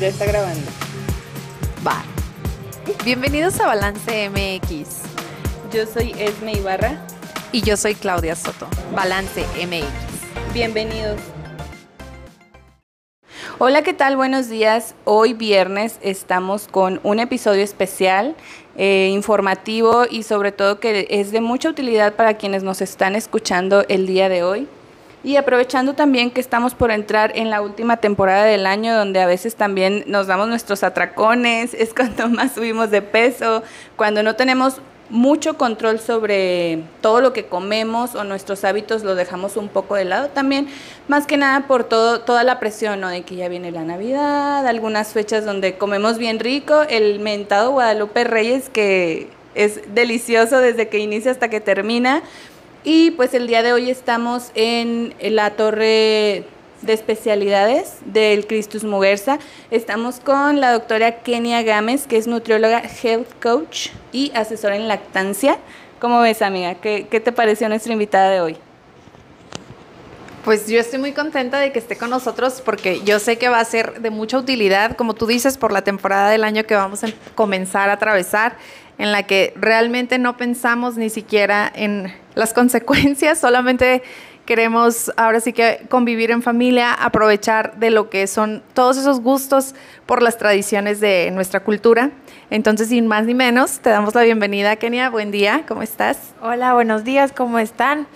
Ya está grabando. Va. Bienvenidos a Balance MX. Yo soy Esme Ibarra. Y yo soy Claudia Soto. Balance MX. Bienvenidos. Hola, ¿qué tal? Buenos días. Hoy viernes estamos con un episodio especial, eh, informativo y sobre todo que es de mucha utilidad para quienes nos están escuchando el día de hoy. Y aprovechando también que estamos por entrar en la última temporada del año, donde a veces también nos damos nuestros atracones, es cuando más subimos de peso, cuando no tenemos mucho control sobre todo lo que comemos o nuestros hábitos lo dejamos un poco de lado también, más que nada por todo, toda la presión ¿no? de que ya viene la Navidad, algunas fechas donde comemos bien rico, el mentado Guadalupe Reyes que es delicioso desde que inicia hasta que termina. Y pues el día de hoy estamos en la torre de especialidades del Christus Muguerza. Estamos con la doctora Kenia Gámez, que es nutrióloga, health coach y asesora en lactancia. ¿Cómo ves, amiga? ¿Qué, qué te pareció nuestra invitada de hoy? Pues yo estoy muy contenta de que esté con nosotros porque yo sé que va a ser de mucha utilidad, como tú dices, por la temporada del año que vamos a comenzar a atravesar, en la que realmente no pensamos ni siquiera en las consecuencias, solamente queremos ahora sí que convivir en familia, aprovechar de lo que son todos esos gustos por las tradiciones de nuestra cultura. Entonces, sin más ni menos, te damos la bienvenida, Kenia. Buen día, ¿cómo estás? Hola, buenos días, ¿cómo están?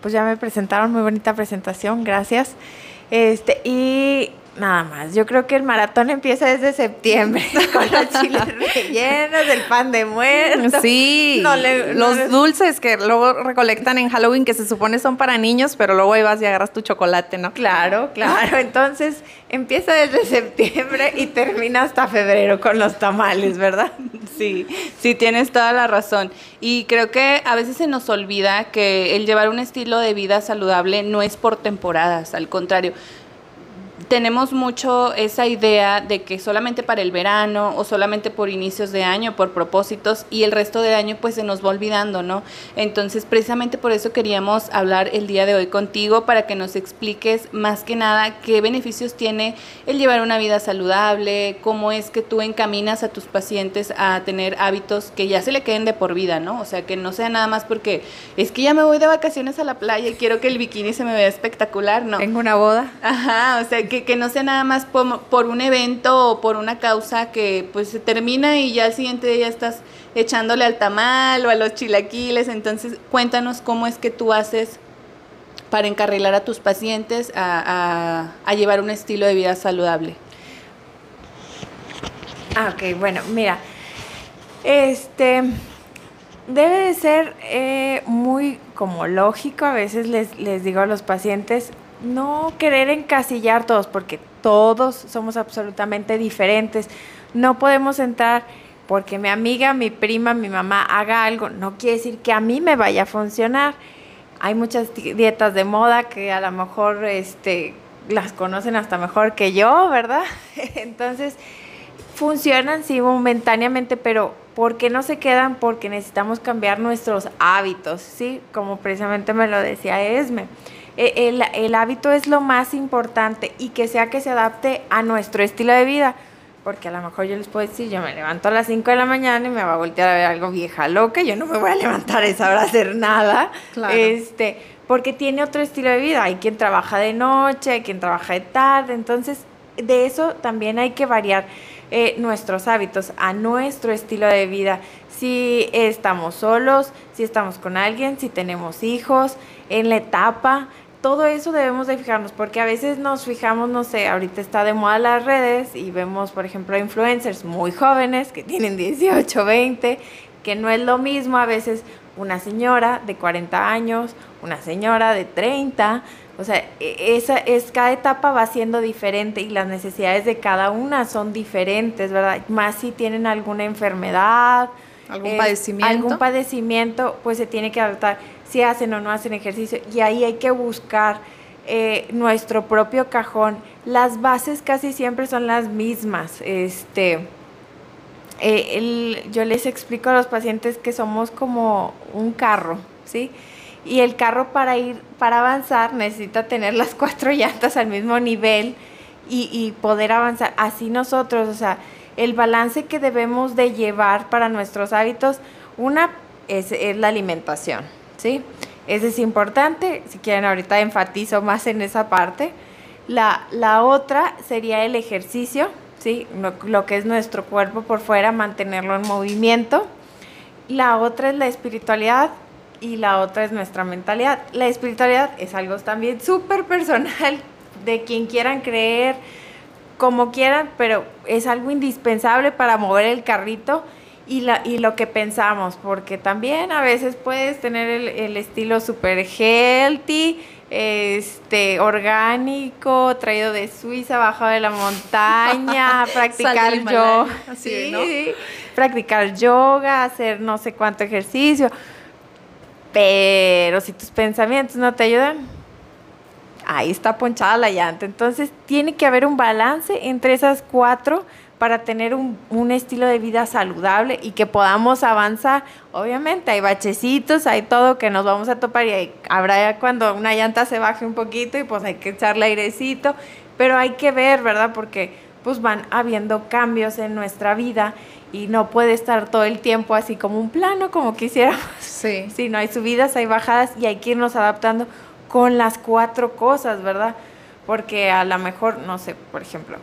Pues ya me presentaron, muy bonita presentación, gracias. Este, y Nada más. Yo creo que el maratón empieza desde septiembre con los chiles rellenos, el pan de muerto. Sí. los dulces que luego recolectan en Halloween que se supone son para niños, pero luego ahí vas y agarras tu chocolate, ¿no? Claro, claro. Entonces empieza desde septiembre y termina hasta febrero con los tamales, ¿verdad? Sí, sí, tienes toda la razón. Y creo que a veces se nos olvida que el llevar un estilo de vida saludable no es por temporadas, al contrario tenemos mucho esa idea de que solamente para el verano o solamente por inicios de año, por propósitos, y el resto de año pues se nos va olvidando, ¿no? Entonces precisamente por eso queríamos hablar el día de hoy contigo para que nos expliques más que nada qué beneficios tiene el llevar una vida saludable, cómo es que tú encaminas a tus pacientes a tener hábitos que ya se le queden de por vida, ¿no? O sea, que no sea nada más porque es que ya me voy de vacaciones a la playa y quiero que el bikini se me vea espectacular, ¿no? Tengo una boda. Ajá, o sea, que que, no sea nada más por, un evento o por una causa que pues se termina y ya al siguiente día estás echándole al tamal o a los chilaquiles. Entonces, cuéntanos cómo es que tú haces para encarrilar a tus pacientes a, llevar un estilo de vida saludable. Ah, ok, bueno, mira, este debe de ser eh, muy como lógico, a veces les, les digo a los pacientes, no querer encasillar todos, porque todos somos absolutamente diferentes. No podemos entrar porque mi amiga, mi prima, mi mamá haga algo, no quiere decir que a mí me vaya a funcionar. Hay muchas dietas de moda que a lo mejor este, las conocen hasta mejor que yo, ¿verdad? Entonces, funcionan sí momentáneamente, pero ¿por qué no se quedan? Porque necesitamos cambiar nuestros hábitos, ¿sí? Como precisamente me lo decía Esme. E, el, hábito es lo más importante y que sea que se adapte a nuestro estilo de vida. Porque a lo mejor yo les puedo decir, yo me levanto a las 5 de la mañana y me va a voltear a ver algo vieja loca, yo no me voy a levantar a esa hora a hacer nada. Este, porque tiene otro estilo de vida. Hay quien trabaja de noche, hay quien trabaja de tarde. Entonces, de eso también hay que variar eh, nuestros hábitos a nuestro estilo de vida. Si estamos solos, si estamos con alguien, si tenemos hijos, en la etapa todo eso debemos de fijarnos, porque a veces nos fijamos, no sé, ahorita está de moda las redes y vemos, por ejemplo, influencers muy jóvenes que tienen 18, 20, que no es lo mismo a veces una señora de 40 años, una señora de 30, o sea, e, esa es cada etapa va siendo diferente y las necesidades de cada una son diferentes, ¿verdad? Más si tienen alguna enfermedad, algún padecimiento, algún padecimiento, pues se tiene que adaptar si hacen o no hacen ejercicio. Y ahí hay que buscar eh, nuestro propio cajón. Las bases casi siempre son las mismas. Este, eh, yo les explico a los pacientes que somos como un carro, ¿sí? Y el carro para ir, para avanzar necesita tener las cuatro llantas al mismo nivel y, poder avanzar. Así nosotros, o sea, el balance que debemos de llevar para nuestros hábitos, una es la alimentación, ¿sí? Ese es importante, si quieren ahorita enfatizo más en esa parte. La, la otra sería el ejercicio, ¿sí? Lo, lo que es nuestro cuerpo por fuera, mantenerlo en movimiento. La otra es la espiritualidad y la otra es nuestra mentalidad. La espiritualidad es algo también súper personal de quien quieran creer, como quieran, pero es algo indispensable para mover el carrito y, la, y lo que pensamos, porque también a veces puedes tener el, el estilo super healthy, este orgánico, traído de Suiza, bajado de la montaña, practicar yoga, sí, ¿no? practicar yoga, hacer no sé cuánto ejercicio. Pero si tus pensamientos no te ayudan, ahí está ponchada la llanta. Entonces tiene que haber un balance entre esas cuatro para tener un, un, estilo de vida saludable y que podamos avanzar. Obviamente hay bachecitos, hay todo que nos vamos a topar y hay, habrá cuando una llanta se baje un poquito y pues hay que echarle airecito, pero hay que ver, ¿verdad? Porque pues van habiendo cambios en nuestra vida y no puede estar todo el tiempo así como un plano como quisiéramos. Sí. Sí, no hay subidas, hay bajadas y hay que irnos adaptando con las cuatro cosas, ¿verdad? Porque a lo mejor, no sé, por ejemplo,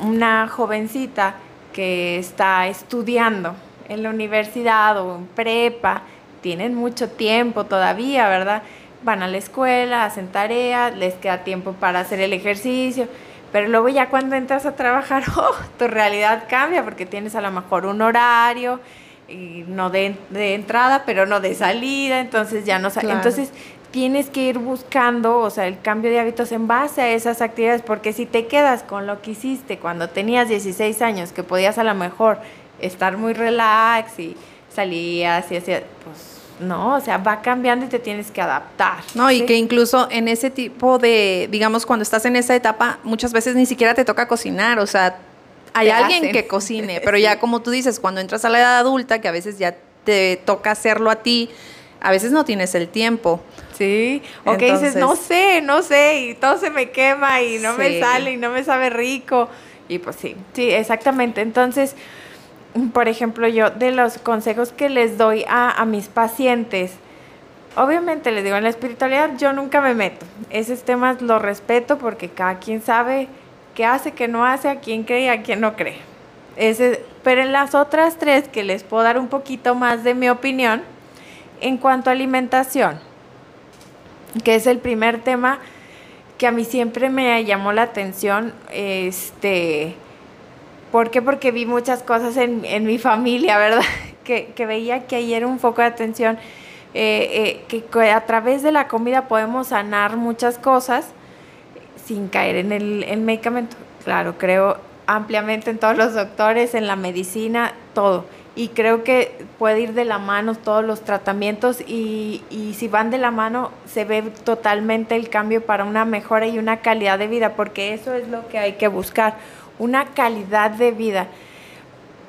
una jovencita que está estudiando en la universidad o en prepa, tienen mucho tiempo todavía, ¿verdad? Van a la escuela, hacen tareas, les queda tiempo para hacer el ejercicio, pero luego ya cuando entras a trabajar, oh, tu realidad cambia porque tienes a lo mejor un horario, y no de, de entrada, pero no de salida, entonces ya no... Claro. Entonces tienes que ir buscando, o sea, el cambio de hábitos en base a esas actividades, porque si te quedas con lo que hiciste cuando tenías 16 años, que podías a lo mejor estar muy relax y salías y hacías, pues no, o sea, va cambiando y te tienes que adaptar. No, ¿sí? y que incluso en ese tipo de, digamos, cuando estás en esa etapa, muchas veces ni siquiera te toca cocinar, o sea, hay alguien hacen. que cocine, pero sí. ya como tú dices, cuando entras a la edad adulta, que a veces ya te toca hacerlo a ti, a veces no tienes el tiempo. Sí, o que dices, no sé, no sé, y todo se me quema y no sí. me sale y no me sabe rico. Y pues sí, sí, exactamente. Entonces, por ejemplo, yo de los consejos que les doy a, a mis pacientes, obviamente les digo, en la espiritualidad yo nunca me meto. Esos temas los respeto porque cada quien sabe qué hace, qué no hace, a quién cree y a quién no cree. Ese, pero en las otras tres que les puedo dar un poquito más de mi opinión, en cuanto a alimentación, que es el primer tema que a mí siempre me llamó la atención, este, ¿por qué? Porque vi muchas cosas en, en mi familia, ¿verdad? Que, que, veía que ahí era un foco de atención, eh, eh, que a través de la comida podemos sanar muchas cosas sin caer en el, el medicamento. Claro, creo ampliamente en todos los doctores, en la medicina, todo y creo que puede ir de la mano todos los tratamientos y, y, si van de la mano se ve totalmente el cambio para una mejora y una calidad de vida, porque eso es lo que hay que buscar, una calidad de vida.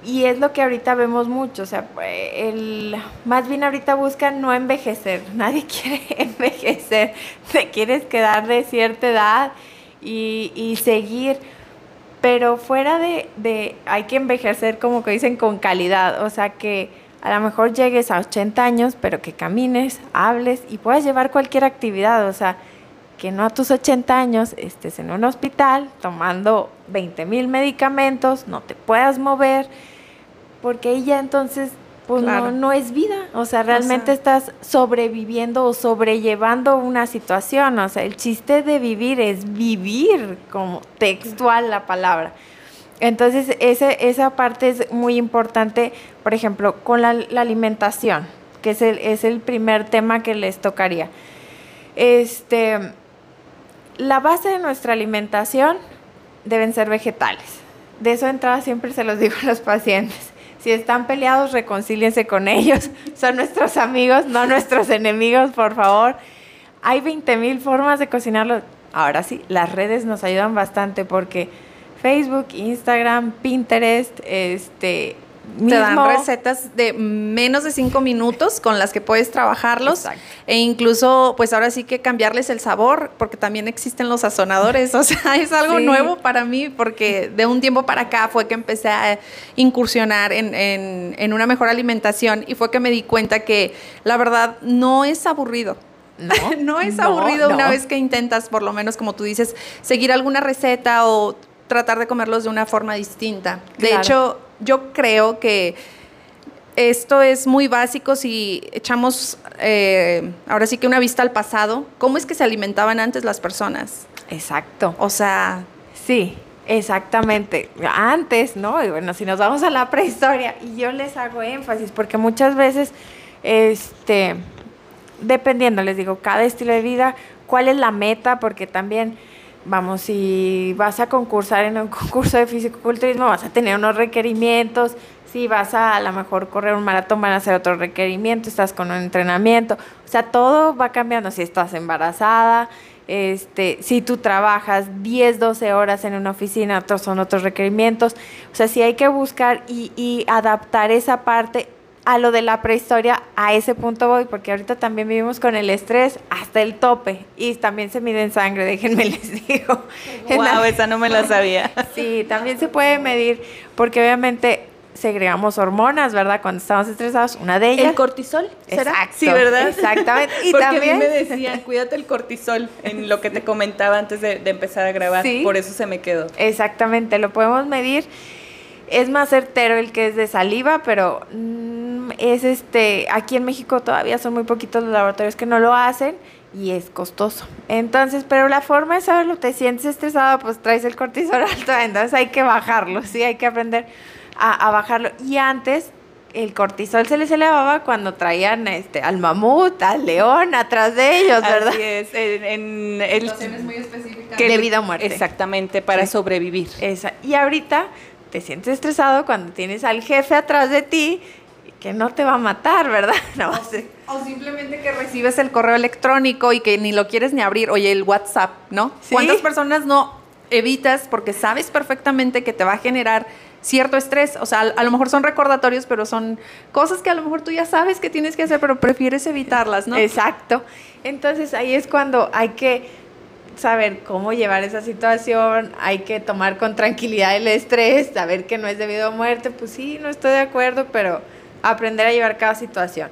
Y es lo que ahorita vemos mucho, o sea, el, más bien ahorita buscan no envejecer, nadie quiere envejecer, te quieres quedar de cierta edad y, y seguir pero fuera de, de, hay que envejecer como que dicen con calidad, o sea que a lo mejor llegues a 80 años, pero que camines, hables y puedas llevar cualquier actividad, o sea, que no a tus 80 años estés en un hospital tomando 20 mil medicamentos, no te puedas mover, porque ella entonces pues claro. no, no es vida. O sea, realmente o sea, estás sobreviviendo o sobrellevando una situación. O sea, el chiste de vivir es vivir, como textual la palabra. Entonces, ese, esa parte es muy importante, por ejemplo, con la, la alimentación, que es el, es el primer tema que les tocaría. Este, la base de nuestra alimentación deben ser vegetales. De eso de entrada siempre se los digo a los pacientes si están peleados, reconcíliense con ellos. Son nuestros amigos, no nuestros enemigos, por favor. Hay 20 mil formas de cocinarlo. Ahora sí, las redes nos ayudan bastante porque Facebook, Instagram, Pinterest, este, te dan recetas de menos de cinco minutos con las que puedes trabajarlos. E incluso pues ahora sí que cambiarles el sabor porque también existen los sazonadores, o sea, es algo nuevo para mí porque de un tiempo para acá fue que empecé a incursionar en, en una mejor alimentación y fue que me di cuenta que la verdad no es aburrido. No, no es aburrido una vez que intentas, por lo menos como tú dices, seguir alguna receta o tratar de comerlos de una forma distinta. De hecho, yo creo que esto es muy básico si echamos eh, ahora sí que una vista al pasado. ¿Cómo es que se alimentaban antes las personas? Exacto. O sea... Sí, exactamente. Antes, ¿no? Y bueno, si nos vamos a la prehistoria, y yo les hago énfasis, porque muchas veces, este, dependiendo, les digo, cada estilo de vida, cuál es la meta, porque también vamos, si vas a concursar en un concurso de fisicoculturismo, vas a tener unos requerimientos, si vas a a lo mejor correr un maratón, van a hacer otro requerimiento, estás con un entrenamiento, o sea, todo va cambiando, si estás embarazada, este, si tú trabajas 10, 12 horas en una oficina, otros son otros requerimientos, o sea, si hay que buscar y, y adaptar esa parte a lo de la prehistoria, a ese punto voy, porque ahorita también vivimos con el estrés hasta el tope y también se mide en sangre, déjenme les digo. Wow, esa no me la sabía. sí, también se puede medir, porque obviamente segregamos hormonas, ¿verdad? Cuando estamos estresados, una de ellas. ¿El cortisol? ¿Será? sí, ¿verdad? Exactamente. Y Porque también a mí me decían, cuídate el cortisol, en lo que te comentaba antes de, empezar a grabar. Por eso se me quedó. Exactamente, lo podemos medir. Es más certero el que es de saliva, pero es este, aquí en México todavía son muy poquitos los laboratorios que no lo hacen y es costoso. Entonces, pero la forma de saberlo, te sientes estresado, pues traes el cortisol alto, entonces hay que bajarlo, sí, hay que aprender a, bajarlo. Y antes el cortisol se les elevaba cuando traían este al mamut, al león atrás de ellos, ¿verdad? Así es, en, situaciones muy específicas de vida o muerte. Exactamente, para sobrevivir. Esa. Y ahorita te sientes estresado cuando tienes al jefe atrás de ti que no te va a matar, ¿verdad? No, o, simplemente que recibes el correo electrónico y que ni lo quieres ni abrir, oye, el WhatsApp, ¿no? ¿Cuántas personas no evitas porque sabes perfectamente que te va a generar cierto estrés? O sea, a, lo mejor son recordatorios, pero son cosas que a lo mejor tú ya sabes que tienes que hacer, pero prefieres evitarlas, ¿no? Exacto. Entonces ahí es cuando hay que saber cómo llevar esa situación, hay que tomar con tranquilidad el estrés, saber que no es debido a muerte, pues sí, no estoy de acuerdo, pero aprender a llevar cada situación.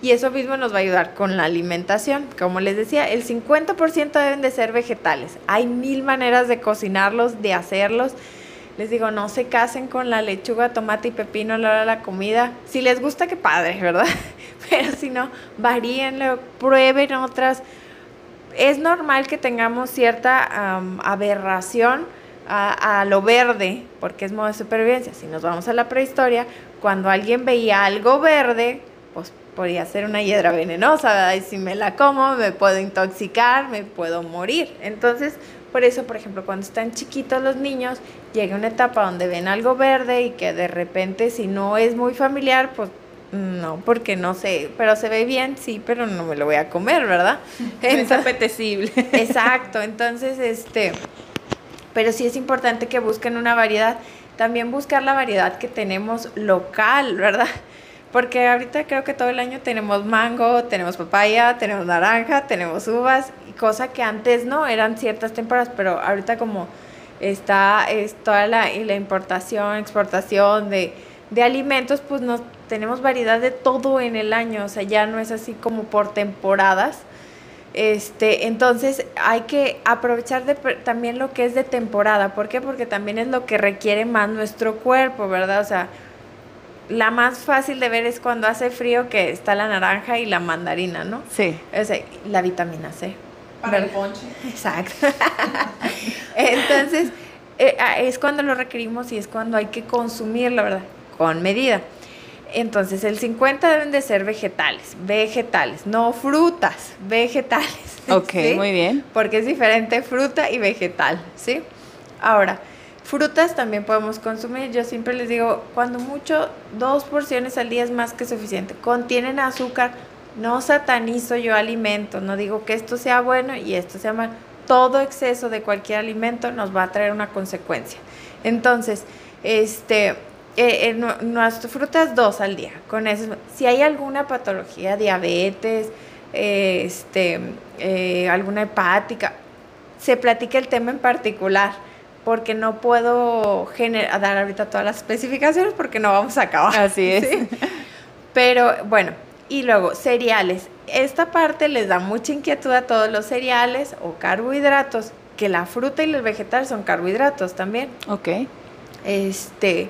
Y eso mismo nos va a ayudar con la alimentación. Como les decía, el 50% deben de ser vegetales. Hay mil maneras de cocinarlos, de hacerlos. Les digo, no se casen con la lechuga, tomate y pepino a la hora de la comida. Si les gusta, qué padre, ¿verdad? Pero si no, varíenlo, prueben otras es normal que tengamos cierta aberración a, lo verde, porque es modo de supervivencia. Si nos vamos a la prehistoria, cuando alguien veía algo verde, pues podría ser una hiedra venenosa, Y si me la como, me puedo intoxicar, me puedo morir. Entonces, por eso, por ejemplo, cuando están chiquitos los niños, llega una etapa donde ven algo verde y que de repente, si no es muy familiar, pues no, porque no sé, pero se ve bien, sí, pero no me lo voy a comer, ¿verdad? es apetecible. Exacto, entonces, este, pero sí es importante que busquen una variedad, también buscar la variedad que tenemos local, ¿verdad? Porque ahorita creo que todo el año tenemos mango, tenemos papaya, tenemos naranja, tenemos uvas, cosa que antes no, eran ciertas temporadas, pero ahorita como está es toda la, la importación, exportación de, de alimentos, pues nos tenemos variedad de todo en el año, o sea, ya no es así como por temporadas. Este, entonces hay que aprovechar de, también lo que es de temporada. ¿Por qué? Porque también es lo que requiere más nuestro cuerpo, ¿verdad? O sea, la más fácil de ver es cuando hace frío que está la naranja y la mandarina, ¿no? Sí. O sea, la vitamina C. Para el ponche. Exacto. Entonces, eh, es cuando lo requerimos y es cuando hay que consumirlo, ¿verdad? Con medida. Entonces, el 50 deben de ser vegetales, vegetales, no frutas, vegetales. Ok, muy bien. Porque es diferente fruta y vegetal, ¿sí? Ahora, frutas también podemos consumir. Yo siempre les digo, cuando mucho, dos porciones al día es más que suficiente. Contienen azúcar, no satanizo yo alimento, no digo que esto sea bueno y esto sea malo. Todo exceso de cualquier alimento nos va a traer una consecuencia. Entonces, este, eh, nuestras frutas dos al día. Con eso, si hay alguna patología, diabetes, eh, este, eh, alguna hepática, se platica el tema en particular, porque no puedo dar ahorita todas las especificaciones porque no vamos a acabar. Así es. Pero bueno, y luego cereales. Esta parte les da mucha inquietud a todos los cereales o carbohidratos, que la fruta y los vegetales son carbohidratos también. Ok. Este,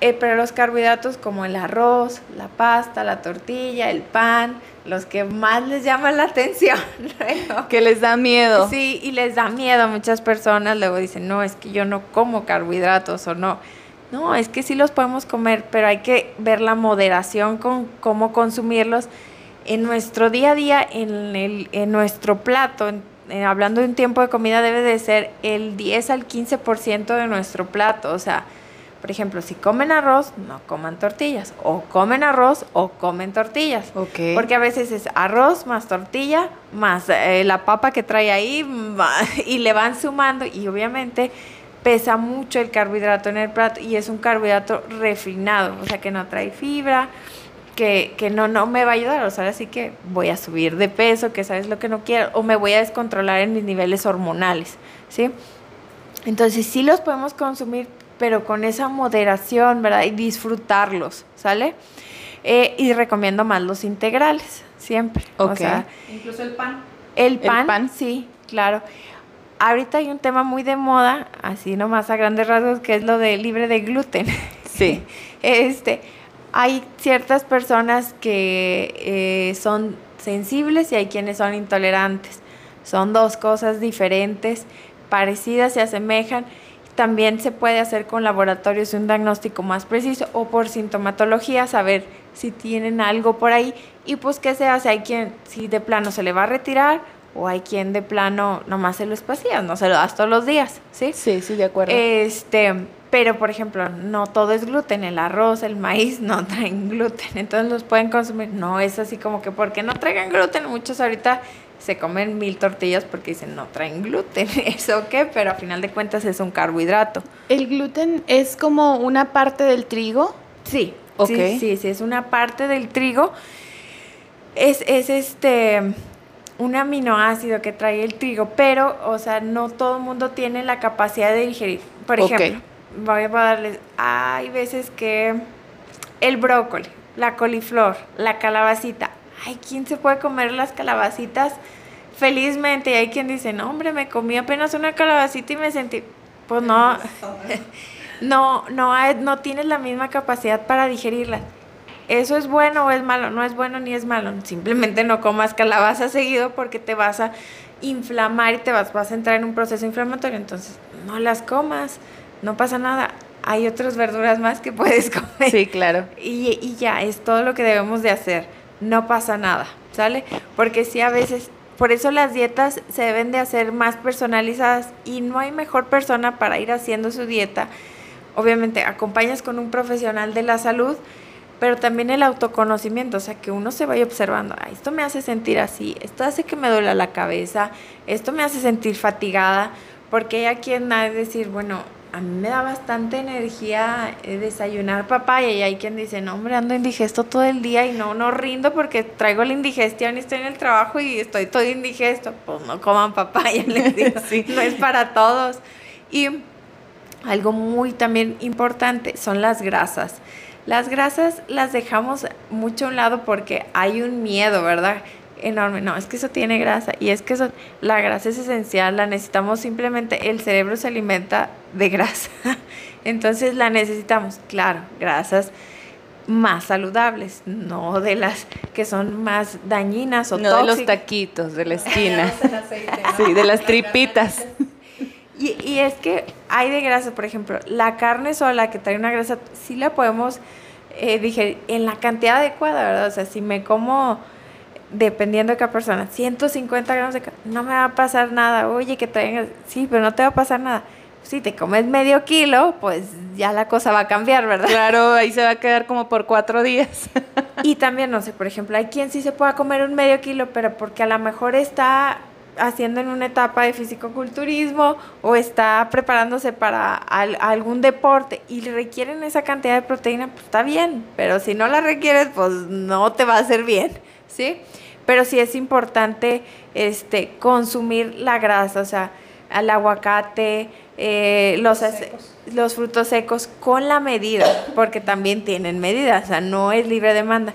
eh, pero los carbohidratos como el arroz, la pasta, la tortilla, el pan, los que más les llaman la atención. Que les da miedo. Sí, y les da miedo a muchas personas. Luego dicen, no, es que yo no como carbohidratos o no. No, es que sí los podemos comer, pero hay que ver la moderación con cómo consumirlos en nuestro día a día, en, el, en nuestro plato. hablando de un tiempo de comida, debe de ser el 10 al 15% de nuestro plato. O sea, por ejemplo, si comen arroz, no coman tortillas. O comen arroz o comen tortillas. Okay. Porque a veces es arroz más tortilla, más eh, la papa que trae ahí, y le van sumando. Y obviamente pesa mucho el carbohidrato en el plato y es un carbohidrato refinado, o sea que no trae fibra, que, que, no, no me va a ayudar, o sea, así que voy a subir de peso, que sabes lo que no quiero, o me voy a descontrolar en mis niveles hormonales, ¿sí? Entonces sí los podemos consumir, pero con esa moderación, ¿verdad? Y disfrutarlos, ¿sale? Eh, y recomiendo más los integrales, siempre. O sea, incluso el pan. El pan, el pan, sí, claro. Ahorita hay un tema muy de moda, así nomás a grandes rasgos, que es lo de libre de gluten. Sí. este, hay ciertas personas que eh, son sensibles y hay quienes son intolerantes. Son dos cosas diferentes, parecidas, se asemejan también se puede hacer con laboratorios un diagnóstico más preciso o por sintomatología, saber si tienen algo por ahí. Y pues, ¿qué se hace? Hay quien, si de plano se le va a retirar, o hay quien de plano nomás se lo espacía, no se lo das todos los días, ¿sí? Sí, sí, de acuerdo. Este, pero por ejemplo, no todo es gluten, el arroz, el maíz no traen gluten, entonces los pueden consumir. No es así como que porque no traigan gluten, muchos ahorita se comen mil tortillas porque dicen no traen gluten, eso qué, pero a final de cuentas es un carbohidrato. ¿El gluten es como una parte del trigo? Sí, sí, sí, sí, es una parte del trigo. Es, es este un aminoácido que trae el trigo, pero, o sea, no todo el mundo tiene la capacidad de digerir. Por ejemplo, voy a darles, hay veces que el brócoli, la coliflor, la calabacita, hay quien se puede comer las calabacitas felizmente y hay quien dice, no, hombre, me comí apenas una calabacita y me sentí, pues no, no, no, no tienes la misma capacidad para digerirla. ¿Eso es bueno o es malo? No es bueno ni es malo. Simplemente no comas calabaza seguido porque te vas a inflamar y te vas, vas a entrar en un proceso inflamatorio. Entonces, no las comas, no pasa nada. Hay otras verduras más que puedes comer. Sí, claro. Y, y ya, es todo lo que debemos de hacer. No pasa nada, ¿sale? Porque si a veces por eso las dietas se deben de hacer más personalizadas y no hay mejor persona para ir haciendo su dieta. Obviamente acompañas con un profesional de la salud, pero también el autoconocimiento, o sea, que uno se vaya observando, esto me hace sentir así, esto hace que me duela la cabeza, esto me hace sentir fatigada, porque hay a quien ha de decir, bueno, a mí me da bastante energía eh, desayunar papaya y hay quien dice, no hombre, ando indigesto todo el día y no, no rindo porque traigo la indigestión y estoy en el trabajo y estoy todo indigesto. Pues no coman papaya, les digo, sí. no es para todos. Y algo muy también importante son las grasas. Las grasas las dejamos mucho a un lado porque hay un miedo, ¿verdad? Enorme. No, es que eso tiene grasa y es que eso, la grasa es esencial, la necesitamos simplemente, el cerebro se alimenta de grasa. Entonces la necesitamos, claro, grasas más saludables, no de las que son más dañinas o no de los taquitos de la esquina. Sí, de las tripitas. Y, y, es que hay de grasa, por ejemplo, la carne sola que trae una grasa, sí la podemos eh, dije, en la cantidad adecuada, ¿verdad? O sea, si me como dependiendo de cada persona, 150 gramos de carne, no me va a pasar nada. Oye, que traigas, sí, pero no te va a pasar nada. Si te comes medio kilo, pues ya la cosa va a cambiar, ¿verdad? Claro, ahí se va a quedar como por cuatro días. y también, no sé, por ejemplo, hay quien sí se pueda comer un medio kilo, pero porque a lo mejor está haciendo en una etapa de fisicoculturismo o está preparándose para algún deporte y requieren esa cantidad de proteína, pues está bien, pero si no la requieres, pues no te va a hacer bien, ¿sí? Pero sí es importante este, consumir la grasa, o sea, el aguacate, eh, los, los frutos secos con la medida, porque también tienen medida, o sea, no es libre demanda.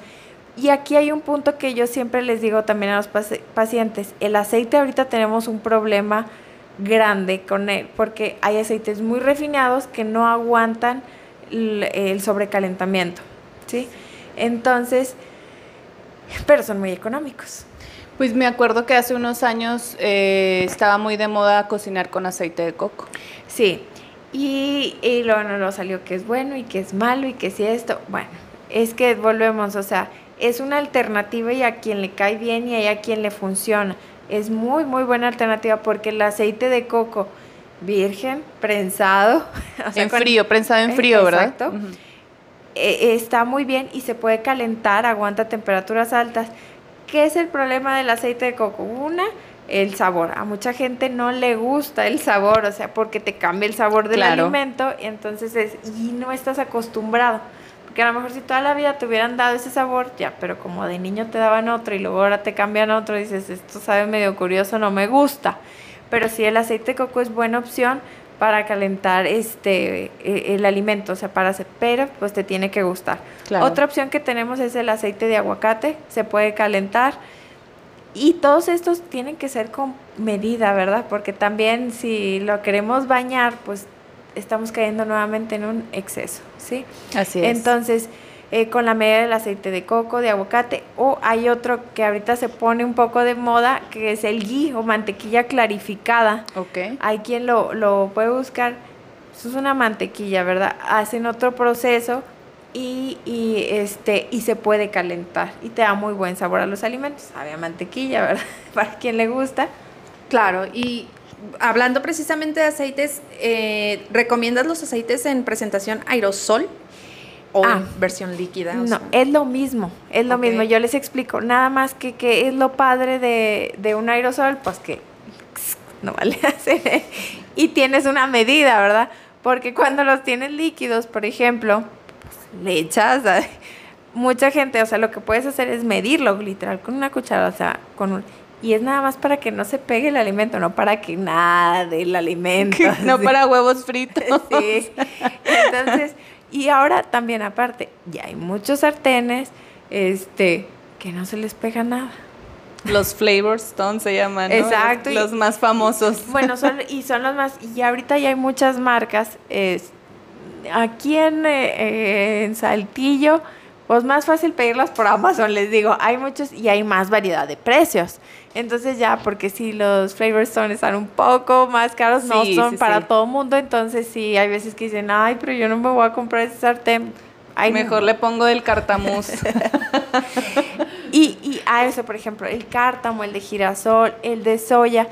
Y aquí hay un punto que yo siempre les digo también a los pacientes, el aceite ahorita tenemos un problema grande con él, porque hay aceites muy refinados que no aguantan el, sobrecalentamiento, ¿sí? Entonces, pero son muy económicos. Pues me acuerdo que hace unos años eh, estaba muy de moda cocinar con aceite de coco. Sí, y, y luego no, salió que es bueno y que es malo y que si esto, bueno, es que volvemos, o sea, es una alternativa y a quien le cae bien y a quien le funciona. Es muy, muy buena alternativa porque el aceite de coco virgen, prensado. en frío, prensado en frío, ¿verdad? Exacto. E, está muy bien y se puede calentar, aguanta temperaturas altas. ¿Qué es el problema del aceite de coco? Una, el sabor. A mucha gente no le gusta el sabor, o sea, porque te cambia el sabor del alimento, y entonces es, y no estás acostumbrado que a lo mejor si toda la vida te hubieran dado ese sabor, ya, pero como de niño te daban otro y luego ahora te cambian otro, dices, esto sabe medio curioso, no me gusta. Pero sí el aceite de coco es buena opción para calentar este e, el alimento, o sea, para hacer, pero pues te tiene que gustar. Otra opción que tenemos es el aceite de aguacate, se puede calentar. Y todos estos tienen que ser con medida, ¿verdad? Porque también si lo queremos bañar, pues estamos cayendo nuevamente en un exceso, ¿sí? Así es. Entonces, eh, con la medida del aceite de coco, de aguacate, o hay otro que ahorita se pone un poco de moda, que es el ghee o mantequilla clarificada. Ok. Hay quien lo, lo puede buscar. Eso es una mantequilla, ¿verdad? Hacen otro proceso y, y, este, y se puede calentar y te da muy buen sabor a los alimentos. Había mantequilla, ¿verdad? Para quien le gusta. Claro, y hablando precisamente de aceites, eh, ¿recomiendas los aceites en presentación aerosol o ah, en versión líquida? no, es lo mismo, es lo mismo. Yo les explico, nada más que, que es lo padre de, de un aerosol, pues que no vale hacer. y tienes una medida, ¿verdad? Porque cuando los tienes líquidos, por ejemplo, pues, le echas... mucha gente, o sea, lo que puedes hacer es medirlo literal con una cuchara, o sea, con un y es nada más para que no se pegue el alimento, no para que nada del alimento. no para huevos fritos. sí. Entonces, y ahora también aparte, ya hay muchos sartenes este, que no se les pega nada. Los Flavor Stone se llaman, ¿no? Exacto. Los, más famosos. Bueno, son, y son los más, y ahorita ya hay muchas marcas. Es, aquí en, eh, en Saltillo, pues más fácil pedirlas por Amazon, les digo. Hay muchos y hay más variedad de precios. Entonces ya, porque si los Flavor Stone están un poco más caros, no son para todo mundo, entonces sí, hay veces que dicen, ay, pero yo no me voy a comprar ese sartén. Mejor le pongo el cartamuz. y, y a eso, por ejemplo, el cártamo, el de girasol, el de soya.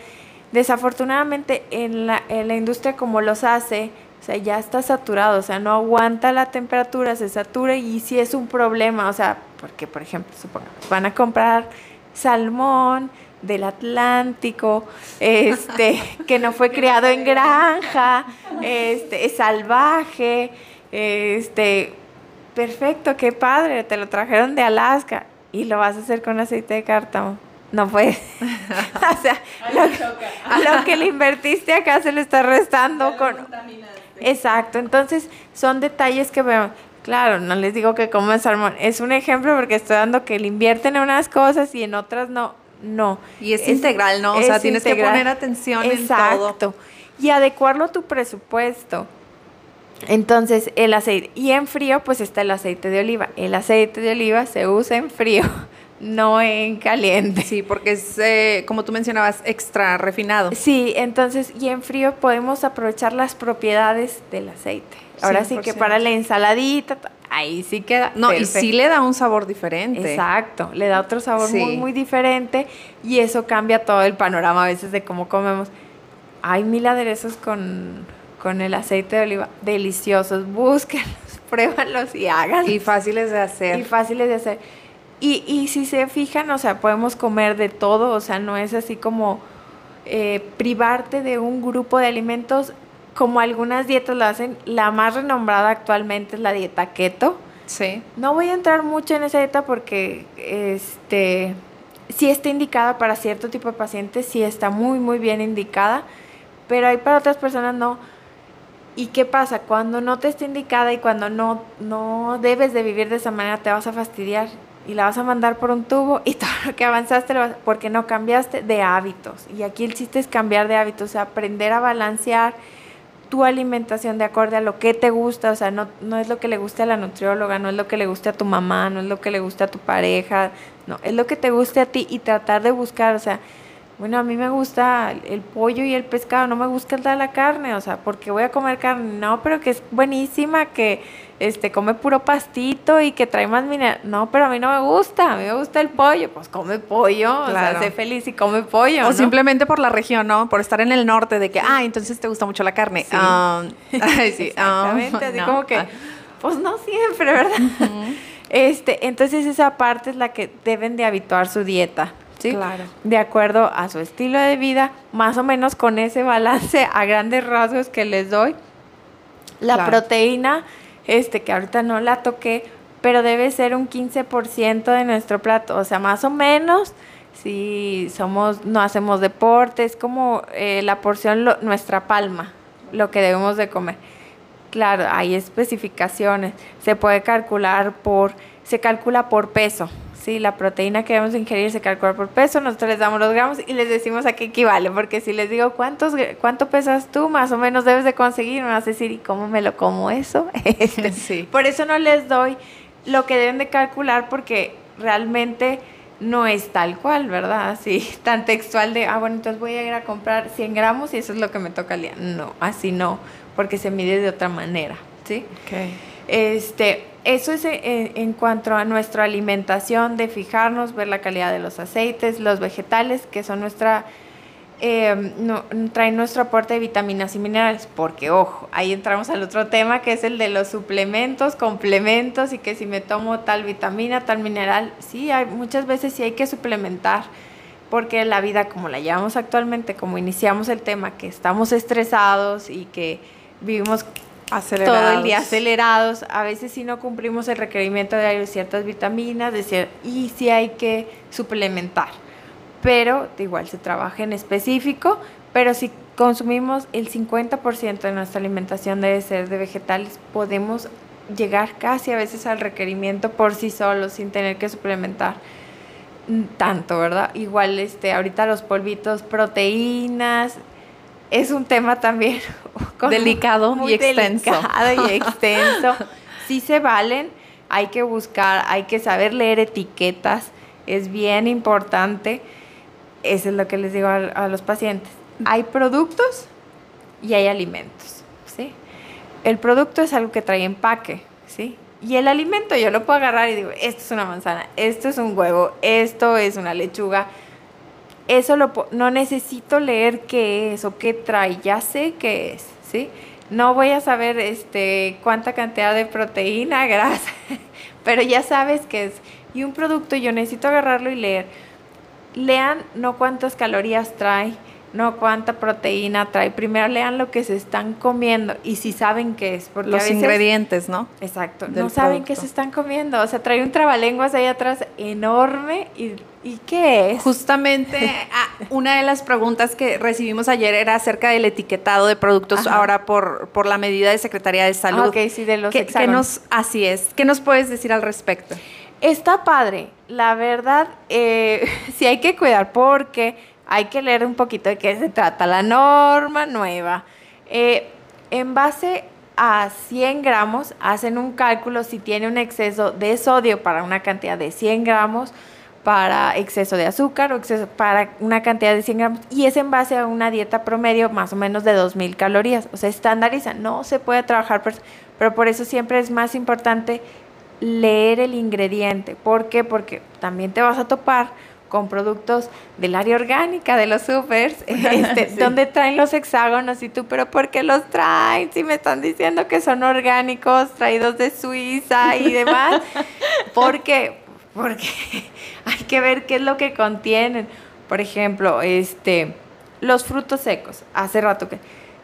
Desafortunadamente en la, en la industria como los hace, o sea, ya está saturado, o sea, no aguanta la temperatura, se satura y sí es un problema, o sea, porque, por ejemplo, supongamos, van a comprar salmón, del Atlántico, este, que no fue criado en granja, este, es salvaje, este, perfecto, qué padre, te lo trajeron de Alaska y lo vas a hacer con aceite de cártamo. No puede. o sea, lo, que le invertiste acá se le está restando con... Exacto, entonces son detalles que vemos. Claro, no les digo que coman salmón, es un ejemplo porque estoy dando que le invierten en unas cosas y en otras no no. Y es, integral, ¿no? O sea, tienes que poner atención en todo. Exacto. Y adecuarlo a tu presupuesto. Entonces, el aceite. Y en frío, pues está el aceite de oliva. El aceite de oliva se usa en frío, no en caliente. Sí, porque es, eh, como tú mencionabas, extra refinado. Sí, entonces, y en frío podemos aprovechar las propiedades del aceite. Ahora sí que para la ensaladita, ahí sí queda. No, y sí le da un sabor diferente. Exacto, le da otro sabor muy, muy diferente y eso cambia todo el panorama a veces de cómo comemos. Hay mil aderezos con, con el aceite de oliva, deliciosos, búsquenlos, pruébanlos y háganlos. Y fáciles de hacer. Y fáciles de hacer. Y, y si se fijan, o sea, podemos comer de todo, o sea, no es así como eh, privarte de un grupo de alimentos como algunas dietas lo hacen. La más renombrada actualmente es la dieta keto. Sí. No voy a entrar mucho en esa dieta porque este sí está indicada para cierto tipo de pacientes, sí está muy muy bien indicada, pero hay para otras personas no. ¿Y qué pasa? Cuando no te está indicada y cuando no, no debes de vivir de esa manera, te vas a fastidiar y la vas a mandar por un tubo y todo lo que avanzaste lo vas, porque no cambiaste de hábitos. Y aquí el chiste es cambiar de hábitos, o sea, aprender a balancear tu alimentación de acuerdo a lo que te gusta, o sea, no, no es lo que le guste a la nutrióloga, no es lo que le guste a tu mamá, no es lo que le guste a tu pareja, no, es lo que te guste a ti y tratar de buscar, o sea, bueno, a mí me gusta el pollo y el pescado, no me gusta el de la carne, o sea, porque voy a comer carne, no, pero que es buenísima, que este come puro pastito y que trae más mineral, no, pero a mí no me gusta, a mí me gusta el pollo, pues come pollo, o sea, sé feliz y come pollo. O simplemente por la región, ¿no? Por estar en el norte, de que, ah, entonces te gusta mucho la carne. Sí, um, sí exactamente, así como que, pues no siempre, ¿verdad? Este, entonces esa parte es la que deben de habituar su dieta. Claro. De acuerdo a su estilo de vida, más o menos con ese balance a grandes rasgos que les doy. La proteína, este, que ahorita no la toqué, pero debe ser un 15% de nuestro plato, o sea, más o menos si somos, no hacemos deportes, como eh, la porción, nuestra palma, lo que debemos de comer. Claro, hay especificaciones, se puede calcular por, se calcula por peso, Sí, la proteína que debemos ingerir se calcula por peso, nosotros les damos los gramos y les decimos a qué equivale, porque si les digo cuántos cuánto pesas tú, más o menos debes de conseguir, me vas a decir, ¿y cómo me lo como eso? Este, sí. Por eso no les doy lo que deben de calcular, porque realmente no es tal cual, ¿verdad? Así, tan textual de, ah, bueno, entonces voy a ir a comprar 100 gramos y eso es lo que me toca al día. No, así no, porque se mide de otra manera, ¿sí? Okay. Este, eso es en, cuanto a nuestra alimentación, de fijarnos, ver la calidad de los aceites, los vegetales, que son nuestra, eh, traen nuestro aporte de vitaminas y minerales, porque ojo, ahí entramos al otro tema que es el de los suplementos, complementos y que si me tomo tal vitamina, tal mineral, sí, hay, muchas veces sí hay que suplementar, porque la vida como la llevamos actualmente, como iniciamos el tema, que estamos estresados y que vivimos todo el día acelerados. A veces si no cumplimos el requerimiento de ciertas vitaminas decir, y si hay que suplementar. Pero igual se trabaja en específico, pero si consumimos el 50% de nuestra alimentación debe ser de vegetales, podemos llegar casi a veces al requerimiento por sí solos sin tener que suplementar tanto, ¿verdad? Igual este ahorita los polvitos, proteínas, es un tema también delicado y extenso. Delicado y extenso. sí se valen, hay que buscar, hay que saber leer etiquetas, es bien importante. Eso es lo que les digo a, los pacientes. Hay productos y hay alimentos, ¿sí? El producto es algo que trae empaque, ¿sí? Y el alimento yo lo puedo agarrar y digo, esto es una manzana, esto es un huevo, esto es una lechuga, eso lo, no necesito leer qué es o qué trae, ya sé qué es, ¿sí? No voy a saber este, cuánta cantidad de proteína, grasa, pero ya sabes qué es. Y un producto yo necesito agarrarlo y leer. Lean no cuántas calorías trae, no cuánta proteína trae. Primero lean lo que se están comiendo y si saben qué es. Porque Los ingredientes, ¿no? Exacto. no saben qué se están comiendo. O sea, trae un trabalenguas ahí atrás enorme y, ¿y qué es? Justamente ah, una de las preguntas que recibimos ayer era acerca del etiquetado de productos ahora por, por la medida de Secretaría de Salud. ok, sí, de los ¿Qué, nos, Así es. ¿Qué nos puedes decir al respecto? Está padre. La verdad, eh, sí hay que cuidar porque hay que leer un poquito de qué se trata la norma nueva. Eh, en base a 100 gramos, hacen un cálculo si tiene un exceso de sodio para una cantidad de 100 gramos, para exceso de azúcar o exceso para una cantidad de 100 gramos y es en base a una dieta promedio más o menos de 2.000 calorías. O sea, estandariza, no se puede trabajar, pero por eso siempre es más importante leer el ingrediente. ¿Por qué? Porque también te vas a topar con productos del área orgánica de los supers, este, donde traen los hexágonos y tú, pero ¿por qué los traen? Si me están diciendo que son orgánicos, traídos de Suiza y demás. porque Porque hay que ver qué es lo que contienen. Por ejemplo, este, los frutos secos, hace rato que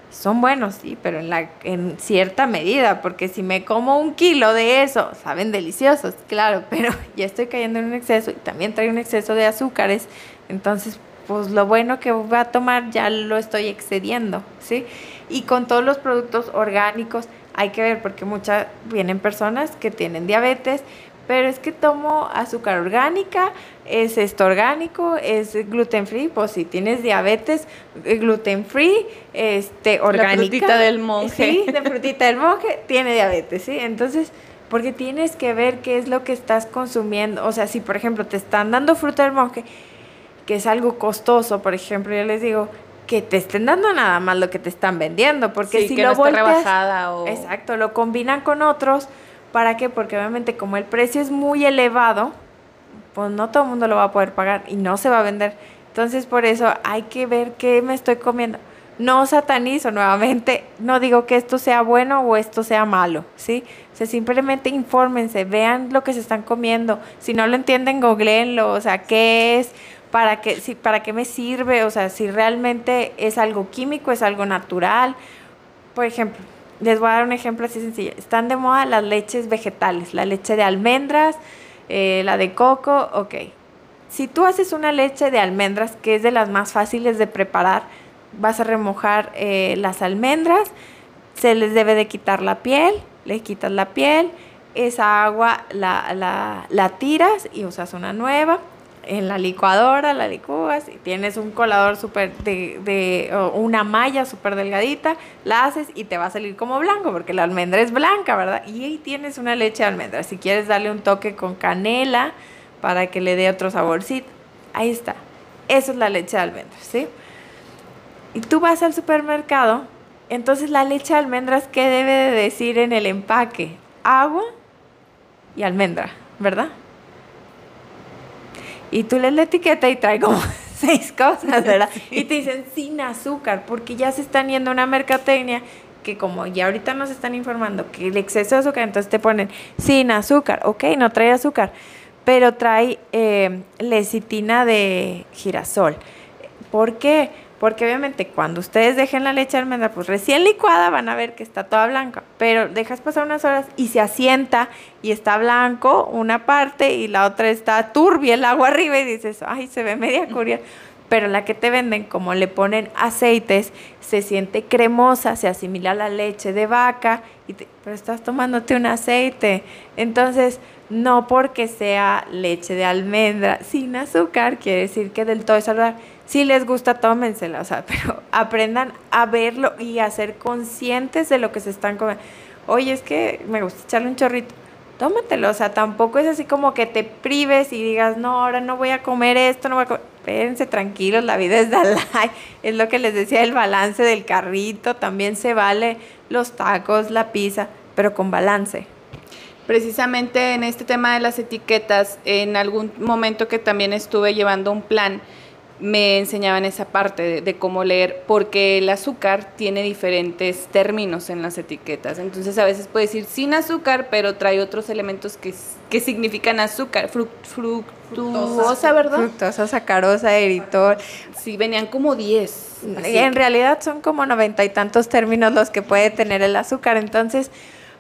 son buenos, sí, pero en, la, en cierta medida, porque si me como un kilo de eso, saben deliciosos, claro, pero ya estoy cayendo en un exceso y también trae un exceso de azúcares, entonces pues lo bueno que voy a tomar ya lo estoy excediendo, ¿sí? Y con todos los productos orgánicos hay que ver porque muchas vienen personas que tienen diabetes, pero es que tomo azúcar orgánica, es esto orgánico, es gluten free, pues si tienes diabetes, eh, gluten free, este orgánica. La frutita del monje. Sí, de frutita del monje, tiene diabetes, ¿sí? Entonces, porque tienes que ver qué es lo que estás consumiendo. O sea, si por ejemplo te están dando fruta del monje, que es algo costoso, por ejemplo, yo les digo, que te estén dando nada más lo que te están vendiendo, porque si lo no rebajada o Exacto, lo combinan con otros, ¿para qué? Porque obviamente como el precio es muy elevado, pues no todo el mundo lo va a poder pagar y no se va a vender. Entonces, por eso hay que ver qué me estoy comiendo. No satanizo nuevamente, no digo que esto sea bueno o esto sea malo, ¿sí? O sea, simplemente infórmense, vean lo que se están comiendo. Si no lo entienden, googleenlo, o sea, qué es, para qué, si, para qué me sirve, o sea, si realmente es algo químico, es algo natural. Por ejemplo, les voy a dar un ejemplo así sencillo. Están de moda las leches vegetales, la leche de almendras, eh, la de coco, ok. Si tú haces una leche de almendras, que es de las más fáciles de preparar, vas a remojar eh, las almendras, se les debe de quitar la piel, le quitas la piel, esa agua la, la, la tiras y usas una nueva en la licuadora, la licúas y tienes un colador súper de, de una malla súper delgadita, la haces y te va a salir como blanco porque la almendra es blanca, ¿verdad? Y ahí tienes una leche de almendra. Si quieres darle un toque con canela para que le dé otro saborcito, ahí está. Eso es la leche de almendras, ¿sí? Y tú vas al supermercado, entonces la leche de almendras, ¿qué debe de decir en el empaque? Agua y almendra, ¿verdad? Y tú lees la etiqueta y trae como seis cosas, ¿verdad? Y te dicen sin azúcar, porque ya se están yendo a una mercadotecnia que como ya ahorita nos están informando que el exceso de azúcar, entonces te ponen sin azúcar, ok, no trae azúcar, pero trae eh, lecitina de girasol. ¿Por qué? Porque obviamente cuando ustedes dejen la leche de almendra, pues recién licuada van a ver que está toda blanca, pero dejas pasar unas horas y se asienta y está blanco una parte y la otra está turbia el agua arriba y dices, ay, se ve media curiosa. Pero la que te venden, como le ponen aceites, se siente cremosa, se asimila a la leche de vaca, y pero estás tomándote un aceite. Entonces, no porque sea leche de almendra sin azúcar, quiere decir que del todo es saludable si les gusta, tómensela, o sea, pero aprendan a verlo y a ser conscientes de lo que se están comiendo. Oye, es que me gusta echarle un chorrito, tómatelo, o sea, tampoco es así como que te prives y digas, no, ahora no voy a comer esto, no voy a comer. Espérense tranquilos, la vida es like. Es lo que les decía, el balance del carrito, también se vale los tacos, la pizza, pero con balance. Precisamente en este tema de las etiquetas, en algún momento que también estuve llevando un plan, me enseñaban esa parte de, cómo leer, porque el azúcar tiene diferentes términos en las etiquetas. Entonces a veces puede decir sin azúcar, pero trae otros elementos que, que significan azúcar, fructuosa, ¿verdad? Fructosa, sacarosa, eritol. Sí, venían como 10. En realidad son como noventa y tantos términos los que puede tener el azúcar. Entonces,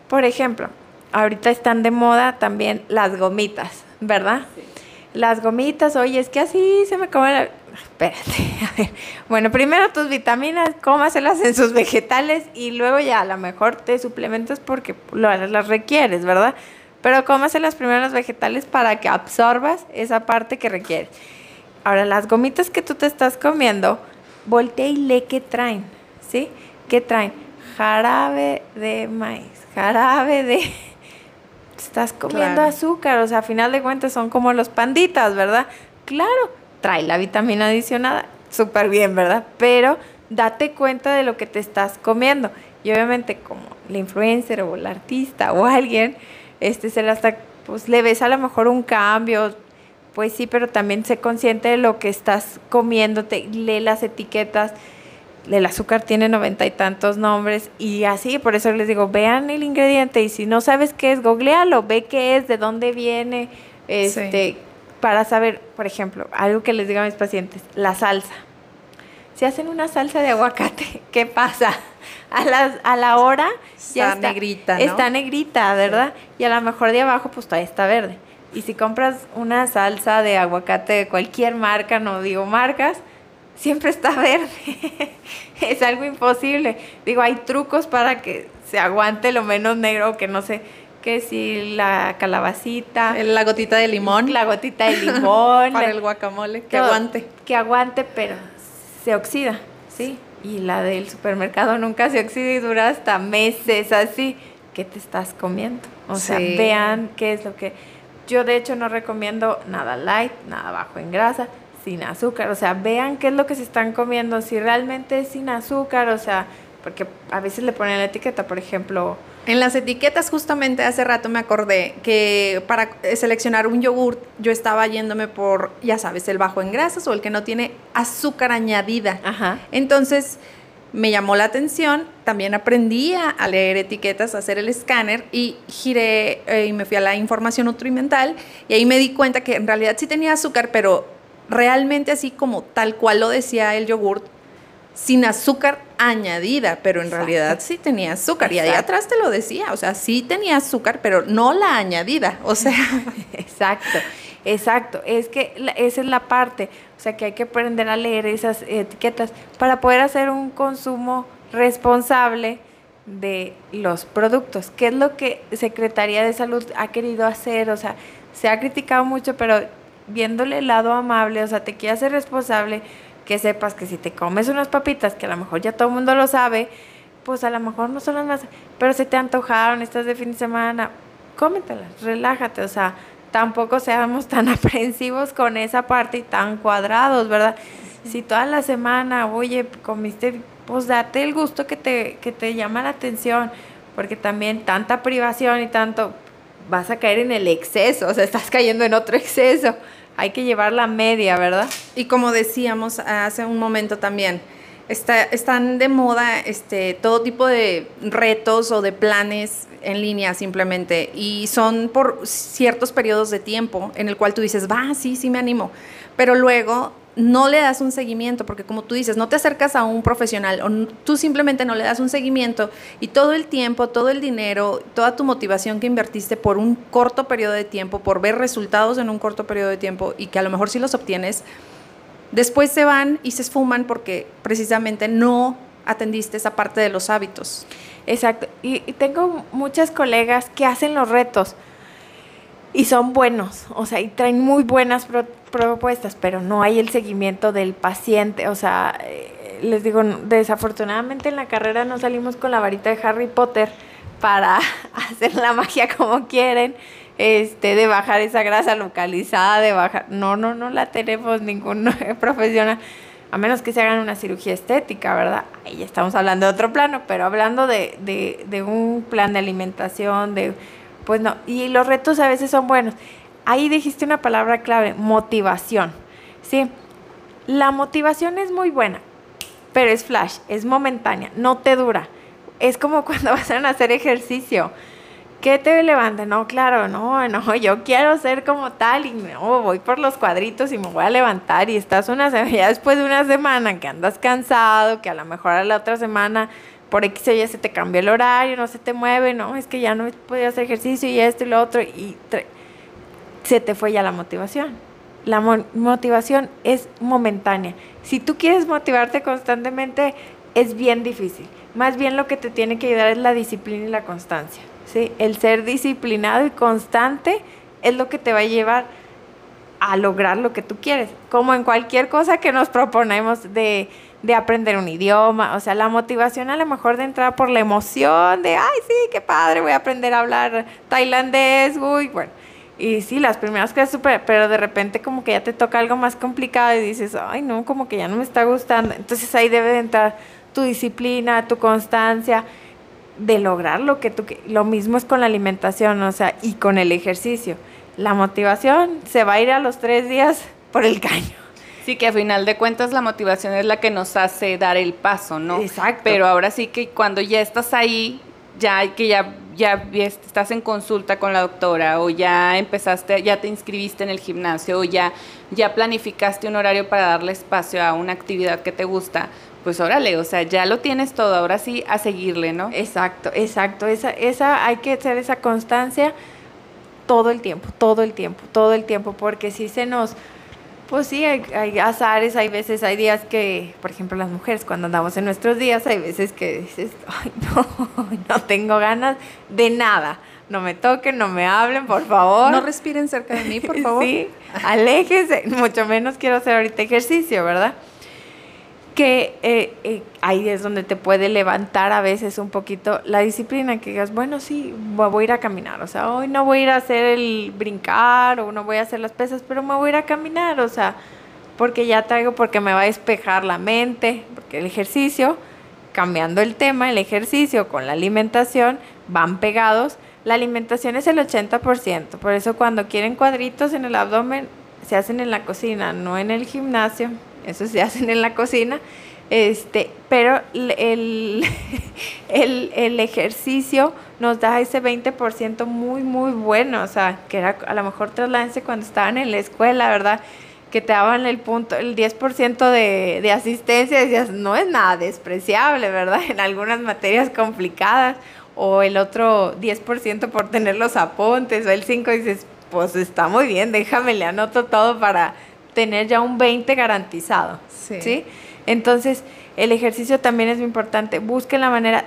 por ejemplo, ahorita están de moda también las gomitas, ¿verdad? Las gomitas, oye, es que así se me come la espérate, a ver. Bueno, primero tus vitaminas, cómaselas en sus vegetales y luego ya a lo mejor te suplementas porque las requieres, ¿verdad? Pero cómaselas primero los vegetales para que absorbas esa parte que requieres. Ahora, las gomitas que tú te estás comiendo, voltea y lee qué traen, ¿sí? ¿Qué traen? Jarabe de maíz, jarabe de... Estás comiendo azúcar, o sea, a final de cuentas son como los panditas, ¿verdad? Claro, trae la vitamina adicionada, súper bien, ¿verdad? Pero date cuenta de lo que te estás comiendo. Y obviamente como la influencer o la artista o alguien, este se la está, pues le ves a lo mejor un cambio, pues sí, pero también sé consciente de lo que estás comiéndote, lee las etiquetas. El azúcar tiene noventa y tantos nombres y así, por eso les digo, vean el ingrediente y si no sabes qué es, googlealo, ve qué es, de dónde viene, este, para saber, por ejemplo, algo que les digo a mis pacientes, la salsa. si hacen una salsa de aguacate, ¿qué pasa? A, las, a la hora ya Está negrita, ¿no? Está negrita, ¿verdad? Y a lo mejor de abajo pues todavía está verde. Y si compras una salsa de aguacate de cualquier marca, no digo marcas, siempre está verde. es algo imposible. Digo, hay trucos para que se aguante lo menos negro, que no sé, que si la calabacita, La gotita de limón. la gotita de limón, Para el guacamole. Que todo, aguante. Que aguante, pero se oxida, ¿sí? Y la del supermercado nunca se oxida y dura hasta meses así. ¿Qué te estás comiendo? O sea, vean qué es lo que... Yo de hecho no recomiendo nada light, nada bajo en grasa, sin azúcar. O sea, vean qué es lo que se están comiendo. Si realmente es sin azúcar, o sea, porque a veces le ponen la etiqueta, por ejemplo, En las etiquetas, justamente hace rato me acordé que para seleccionar un yogur, yo estaba yéndome por, ya sabes, el bajo en grasas o el que no tiene azúcar añadida. ajá, Entonces me llamó la atención, también aprendí a, a leer etiquetas, a hacer el escáner y giré eh, y me fui a la información nutrimental y ahí me di cuenta que en realidad sí tenía azúcar, pero realmente así como tal cual lo decía el yogurt, sin azúcar añadida, pero en Exacto. realidad sí tenía azúcar y ahí atrás te lo decía, o sea, sí tenía azúcar, pero no la añadida, o sea, Exacto, exacto. Es que esa es la parte. O sea, que hay que aprender a leer esas etiquetas para poder hacer un consumo responsable de los productos. ¿Qué es lo que Secretaría de Salud ha querido hacer? O sea, se ha criticado mucho, pero viéndole el lado amable, o sea, te quiere hacer responsable que sepas que si te comes unas papitas, que a lo mejor ya todo el mundo lo sabe, pues a lo mejor no son las más, pero se te antojaron, estás de fin de semana, cómetelas, relájate, o sea, tampoco seamos tan aprensivos con esa parte y tan cuadrados, ¿verdad? Si toda la semana, oye, comiste, pues date el gusto que te, que te llama la atención, porque también tanta privación y tanto, vas a caer en el exceso, o sea, estás cayendo en otro exceso. Hay que llevar la media, ¿verdad? Y como decíamos hace un momento también, está, están de moda este, todo tipo de retos o de planes en línea simplemente y son por ciertos periodos de tiempo en el cual tú dices, va, sí, sí me animo, pero luego no le das un seguimiento porque como tú dices, no te acercas a un profesional o tú simplemente no le das un seguimiento y todo el tiempo, todo el dinero, toda tu motivación que invertiste por un corto periodo de tiempo, por ver resultados en un corto periodo de tiempo y que a lo mejor sí los obtienes, después se van y se esfuman porque precisamente no atendiste esa parte de los hábitos. Exacto. Y tengo muchas colegas que hacen los retos y son buenos, o sea, y traen muy buenas pro- propuestas, pero no hay el seguimiento del paciente. O sea, eh, les digo, desafortunadamente en la carrera no salimos con la varita de Harry Potter para hacer la magia como quieren, este, de bajar esa grasa localizada, de bajar. No, no, no la tenemos ningún profesional. A menos que se hagan una cirugía estética, ¿verdad? Ahí estamos hablando de otro plano, pero hablando de, de, de un plan de alimentación, de pues no, y los retos a veces son buenos. Ahí dijiste una palabra clave, motivación. Sí, la motivación es muy buena, pero es flash, es momentánea, no te dura. Es como cuando vas a hacer ejercicio. ¿Qué te levanta? No, claro, no, no, yo quiero ser como tal y no, voy por los cuadritos y me voy a levantar y estás una semana, ya después de una semana que andas cansado, que a lo mejor a la otra semana por X o se te cambió el horario, no se te mueve, no, es que ya no podía hacer ejercicio y esto y lo otro y se te fue ya la motivación. La mo- motivación es momentánea. Si tú quieres motivarte constantemente, es bien difícil. Más bien lo que te tiene que ayudar es la disciplina y la constancia. ¿sí? El ser disciplinado y constante es lo que te va a llevar a lograr lo que tú quieres. Como en cualquier cosa que nos proponemos de, de aprender un idioma. O sea, la motivación a lo mejor de entrar por la emoción de, ay, sí, qué padre, voy a aprender a hablar tailandés, uy, bueno. Y sí, las primeras clases súper, pero de repente como que ya te toca algo más complicado y dices, ay, no, como que ya no me está gustando. Entonces ahí debe de entrar tu disciplina, tu constancia de lograr lo que tú... Lo mismo es con la alimentación, o sea, y con el ejercicio. La motivación se va a ir a los tres días por el caño. Sí, que a final de cuentas la motivación es la que nos hace dar el paso, ¿no? Exacto. Pero ahora sí que cuando ya estás ahí, ya que ya, ya estás en consulta con la doctora o ya empezaste, ya te inscribiste en el gimnasio o ya, ya planificaste un horario para darle espacio a una actividad que te gusta, pues órale, o sea, ya lo tienes todo, ahora sí a seguirle, ¿no? Exacto, exacto, esa, esa hay que hacer esa constancia todo el tiempo, todo el tiempo, todo el tiempo, porque si se nos pues sí, hay, azares, hay veces, hay días que, por ejemplo, las mujeres, cuando andamos en nuestros días, hay veces que dices, ay, no, no tengo ganas de nada. No me toquen, no me hablen, por favor. No respiren cerca de mí, por favor. Sí, aléjense. Mucho menos quiero hacer ahorita ejercicio, ¿verdad? Que eh, eh, ahí es donde te puede levantar a veces un poquito la disciplina, que digas, bueno, sí, voy a ir a caminar, o sea, hoy no voy a ir a hacer el brincar o no voy a hacer las pesas, pero me voy a ir a caminar, o sea, porque ya traigo, porque me va a despejar la mente, porque el ejercicio, cambiando el tema, el ejercicio con la alimentación van pegados, la alimentación es el 80%, por eso cuando quieren cuadritos en el abdomen, se hacen en la cocina, no en el gimnasio eso se hacen en la cocina. Este, pero el, el, ejercicio nos da ese 20% muy, muy bueno. O sea, que era a lo mejor trasladense cuando estaban en la escuela, ¿verdad? Que te daban el punto, el 10% de, de asistencia, decías, no es nada despreciable, ¿verdad? En algunas materias complicadas. O el otro 10% por tener los apuntes, o el 5% dices, pues está muy bien, déjame, le anoto todo para tener ya un 20 garantizado. Sí. Entonces, el ejercicio también es muy importante. Busquen la manera.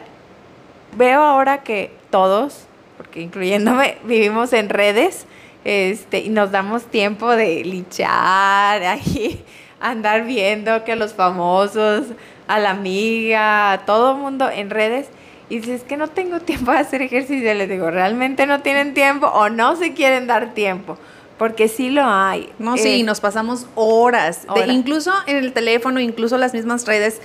Veo ahora que todos, porque incluyéndome, vivimos en redes este, y nos damos tiempo de lichar, ahí, andar viendo que los famosos, a la amiga, a todo mundo en redes. Y dices, es que no tengo tiempo de hacer ejercicio. Les digo, ¿realmente no tienen tiempo o no se quieren dar tiempo? Porque sí lo hay. No, sí, eh, nos pasamos horas. incluso en el teléfono, incluso las mismas redes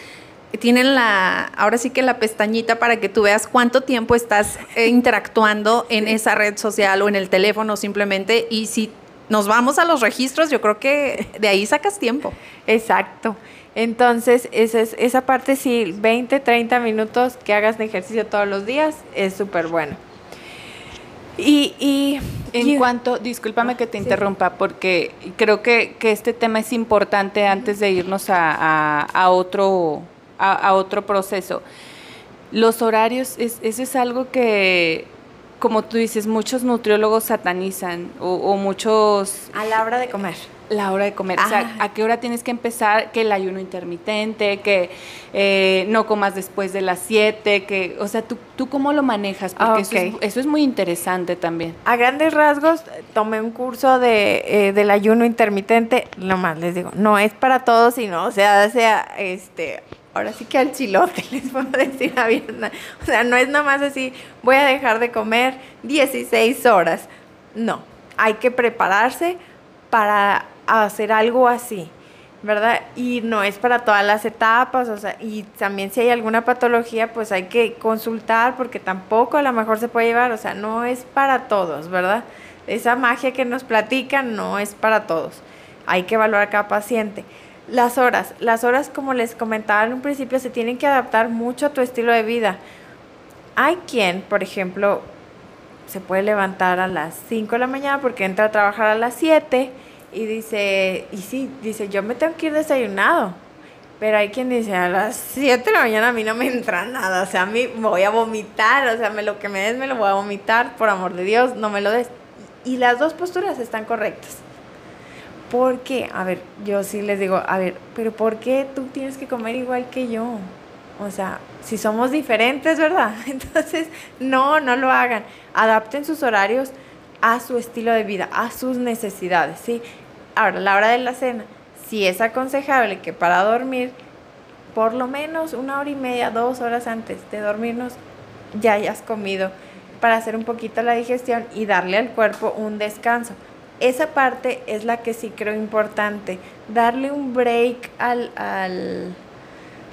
tienen la, ahora sí que la pestañita para que tú veas cuánto tiempo estás eh, interactuando en esa red social o en el teléfono simplemente. Y si nos vamos a los registros, yo creo que de ahí sacas tiempo. Exacto. Entonces, esa, es, esa parte sí, 20, 30 minutos que hagas de ejercicio todos los días es súper bueno. Y, en cuanto, discúlpame que te interrumpa, porque creo que, este tema es importante antes de irnos a, otro, a, otro proceso. Los horarios, es, eso es algo que, como tú dices, muchos nutriólogos satanizan o muchos... A la hora de comer la hora de comer. O sea, ah. a qué hora tienes que empezar, que el ayuno intermitente, que eh, no comas después de las 7, que, o sea, ¿tú, tú cómo lo manejas? Porque eso, es, muy interesante también. A grandes rasgos, tomé un curso de, eh, del ayuno intermitente, nomás les digo, no es para todos, sino, o sea, sea, este, ahora sí que al chilote, les puedo decir abierta. O sea, no es nomás así, voy a dejar de comer 16 horas. No, hay que prepararse para hacer algo así, ¿verdad? Y no es para todas las etapas, o sea, y también si hay alguna patología, pues hay que consultar porque tampoco a lo mejor se puede llevar, o sea, no es para todos, ¿verdad? Esa magia que nos platican no es para todos. Hay que evaluar a cada paciente. Las horas, las horas como les comentaba en un principio se tienen que adaptar mucho a tu estilo de vida. Hay quien, por ejemplo, se puede levantar a las 5 de la mañana porque entra a trabajar a las 7 y dice, y sí, dice, yo me tengo que ir desayunado. Pero hay quien dice, a las 7 de la mañana a mí no me entra nada, o sea, a mí me voy a vomitar, o sea, me, lo que me des me lo voy a vomitar, por amor de Dios, no me lo des. Y las dos posturas están correctas. ¿Por qué? A ver, yo sí les digo, a ver, pero ¿por qué tú tienes que comer igual que yo? O sea, si somos diferentes, ¿verdad? Entonces, no, no lo hagan. Adapten sus horarios a su estilo de vida, a sus necesidades, ¿sí? Ahora, la hora de la cena, si es aconsejable que para dormir, por lo menos una hora y media, dos horas antes de dormirnos, ya hayas comido para hacer un poquito la digestión y darle al cuerpo un descanso. Esa parte es la que sí creo importante, darle un break al, al,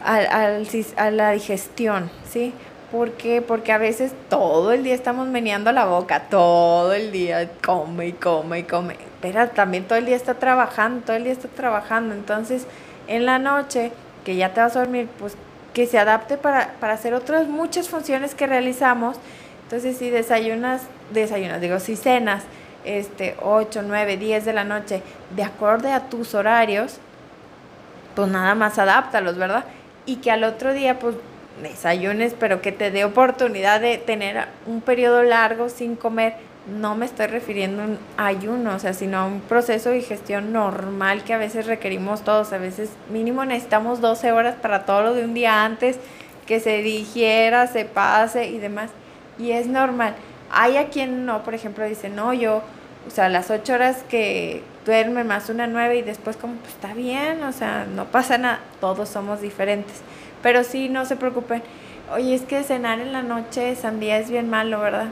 al, a la digestión, ¿sí? ¿Por qué? Porque a veces todo el día estamos meneando la boca, todo el día come y come y come pero también todo el día está trabajando, todo el día está trabajando. Entonces, en la noche, que ya te vas a dormir, pues que se adapte para, para hacer otras muchas funciones que realizamos. Entonces, si desayunas, desayunas, digo, si cenas, este, 8, 9, 10 de la noche, de acuerdo a tus horarios, pues nada más adáptalos, ¿verdad? Y que al otro día, pues desayunes, pero que te dé oportunidad de tener un periodo largo sin comer. No me estoy refiriendo a un ayuno, o sea, sino a un proceso de digestión normal que a veces requerimos todos. A veces mínimo necesitamos 12 horas para todo lo de un día antes, que se digiera, se pase y demás. Y es normal. Hay a quien no, por ejemplo, dice, no, yo, o sea, las 8 horas que duerme más una 9 y después como, pues está bien, o sea, no pasa nada. Todos somos diferentes. Pero sí, no se preocupen. Oye, es que cenar en la noche sandía es bien malo, ¿verdad?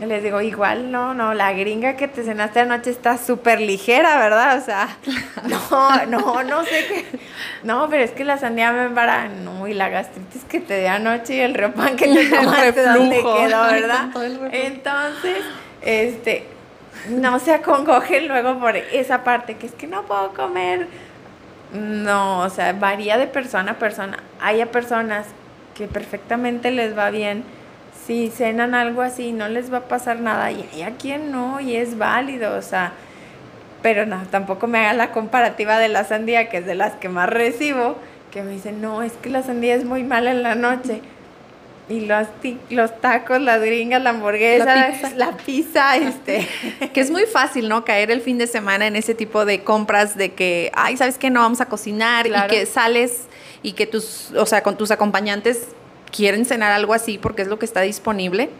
Les digo, igual, no, no, la gringa que te cenaste anoche está súper ligera, ¿verdad? O sea, no, no, no sé qué. No, pero es que la sandía me embara, no, y la gastritis que te di anoche y el repan que te tomaste, ¿dónde quedó, verdad? Entonces, este, no se acongojen luego por esa parte, que es que no puedo comer no, o sea, varía de persona a persona. Hay personas que perfectamente les va bien si cenan algo así, no les va a pasar nada. Y hay a quien no, y es válido, o sea. Pero no, tampoco me haga la comparativa de la sandía, que es de las que más recibo, que me dicen, no, es que la sandía es muy mala en la noche. Y los, los tacos, las gringas, la hamburguesa, la pizza. este. que es muy fácil, ¿no? Caer el fin de semana en ese tipo de compras de que, ay, ¿sabes qué? No vamos a cocinar y que sales y que tus, o sea, con tus acompañantes quieren cenar algo así porque es lo que está disponible.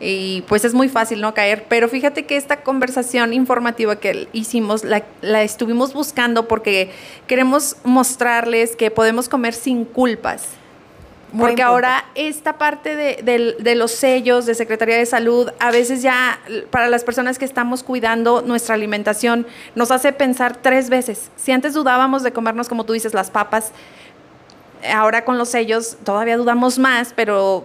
Y pues es muy fácil no caer. Pero fíjate que esta conversación informativa que hicimos la, la estuvimos buscando porque queremos mostrarles que podemos comer sin culpas porque ahora esta parte de, los sellos de Secretaría de Salud, a veces ya para las personas que estamos cuidando nuestra alimentación, nos hace pensar tres veces. Si antes dudábamos de comernos, como tú dices, las papas, ahora con los sellos todavía dudamos más, pero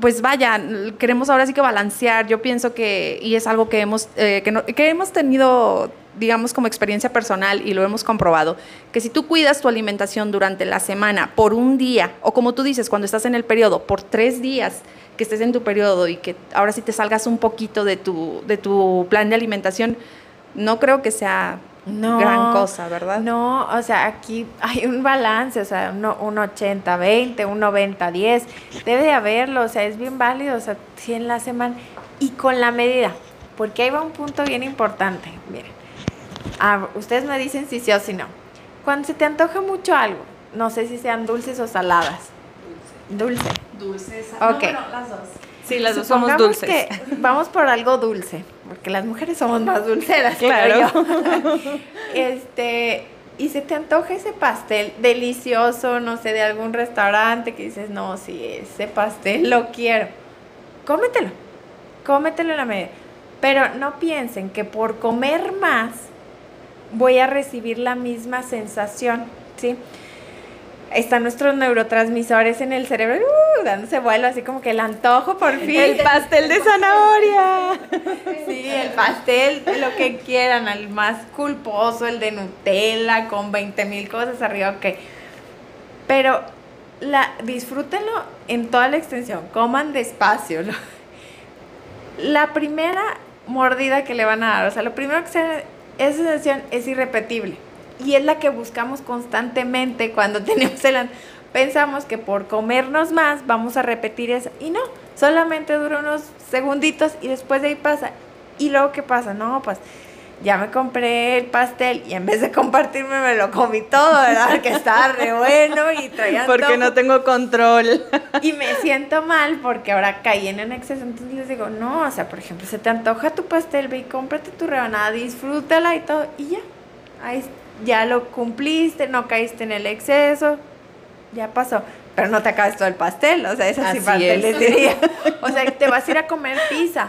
pues vaya, queremos ahora sí que balancear. Yo pienso que, y es algo que hemos, eh, que, hemos tenido digamos como experiencia personal y lo hemos comprobado, que si tú cuidas tu alimentación durante la semana por un día, o como tú dices, cuando estás en el periodo, por tres días que estés en tu periodo y que ahora sí te salgas un poquito de tu, de tu plan de alimentación, no creo que sea gran cosa, ¿verdad? No, o sea, aquí hay un balance, o sea, un, un 80-20, un 90-10, debe de haberlo, o sea, es bien válido, o sea, si en la semana, y con la medida, porque ahí va un punto bien importante, miren Ah, ustedes me dicen si sí o si no. Cuando se te antoja mucho algo, no sé si sean dulces o saladas. Dulce. Dulce. Dulces. Ok. las dos. Sí, las dos somos dulces. Que vamos por algo dulce, porque las mujeres somos más dulceras, claro. este, y se te antoja ese pastel delicioso, no sé, de algún restaurante que dices, no, sí, ese pastel lo quiero. Cómetelo, cómetelo en la media. Pero no piensen que por comer más voy a recibir la misma sensación, ¿sí? Están nuestros neurotransmisores en el cerebro uh, dándose vuelo, así como que el antojo por fin. El pastel de zanahoria. Sí, el pastel, lo que quieran, el más culposo, el de Nutella con 20 mil cosas arriba, ok. Pero la, disfrútenlo en toda la extensión, coman despacio. La primera mordida que le van a dar, o sea, lo primero que se esa sensación es irrepetible y es la que buscamos constantemente cuando tenemos el... Pensamos que por comernos más vamos a repetir eso y no, solamente dura unos segunditos y después de ahí pasa. Y luego qué pasa, no, pues ya me compré el pastel y en vez de compartirme me lo comí todo, ¿verdad? Que estaba re bueno y traía Porque no tengo control. Y me siento mal porque ahora caí en exceso. Entonces les digo, no, o sea, por ejemplo, se te antoja tu pastel, ve y cómprate tu rebanada, disfrútala y todo. Y ya, ahí ya lo cumpliste, no caíste en el exceso, ya pasó. Pero no te acabes todo el pastel, o sea, es así, así les diría. O sea, te vas a ir a comer pizza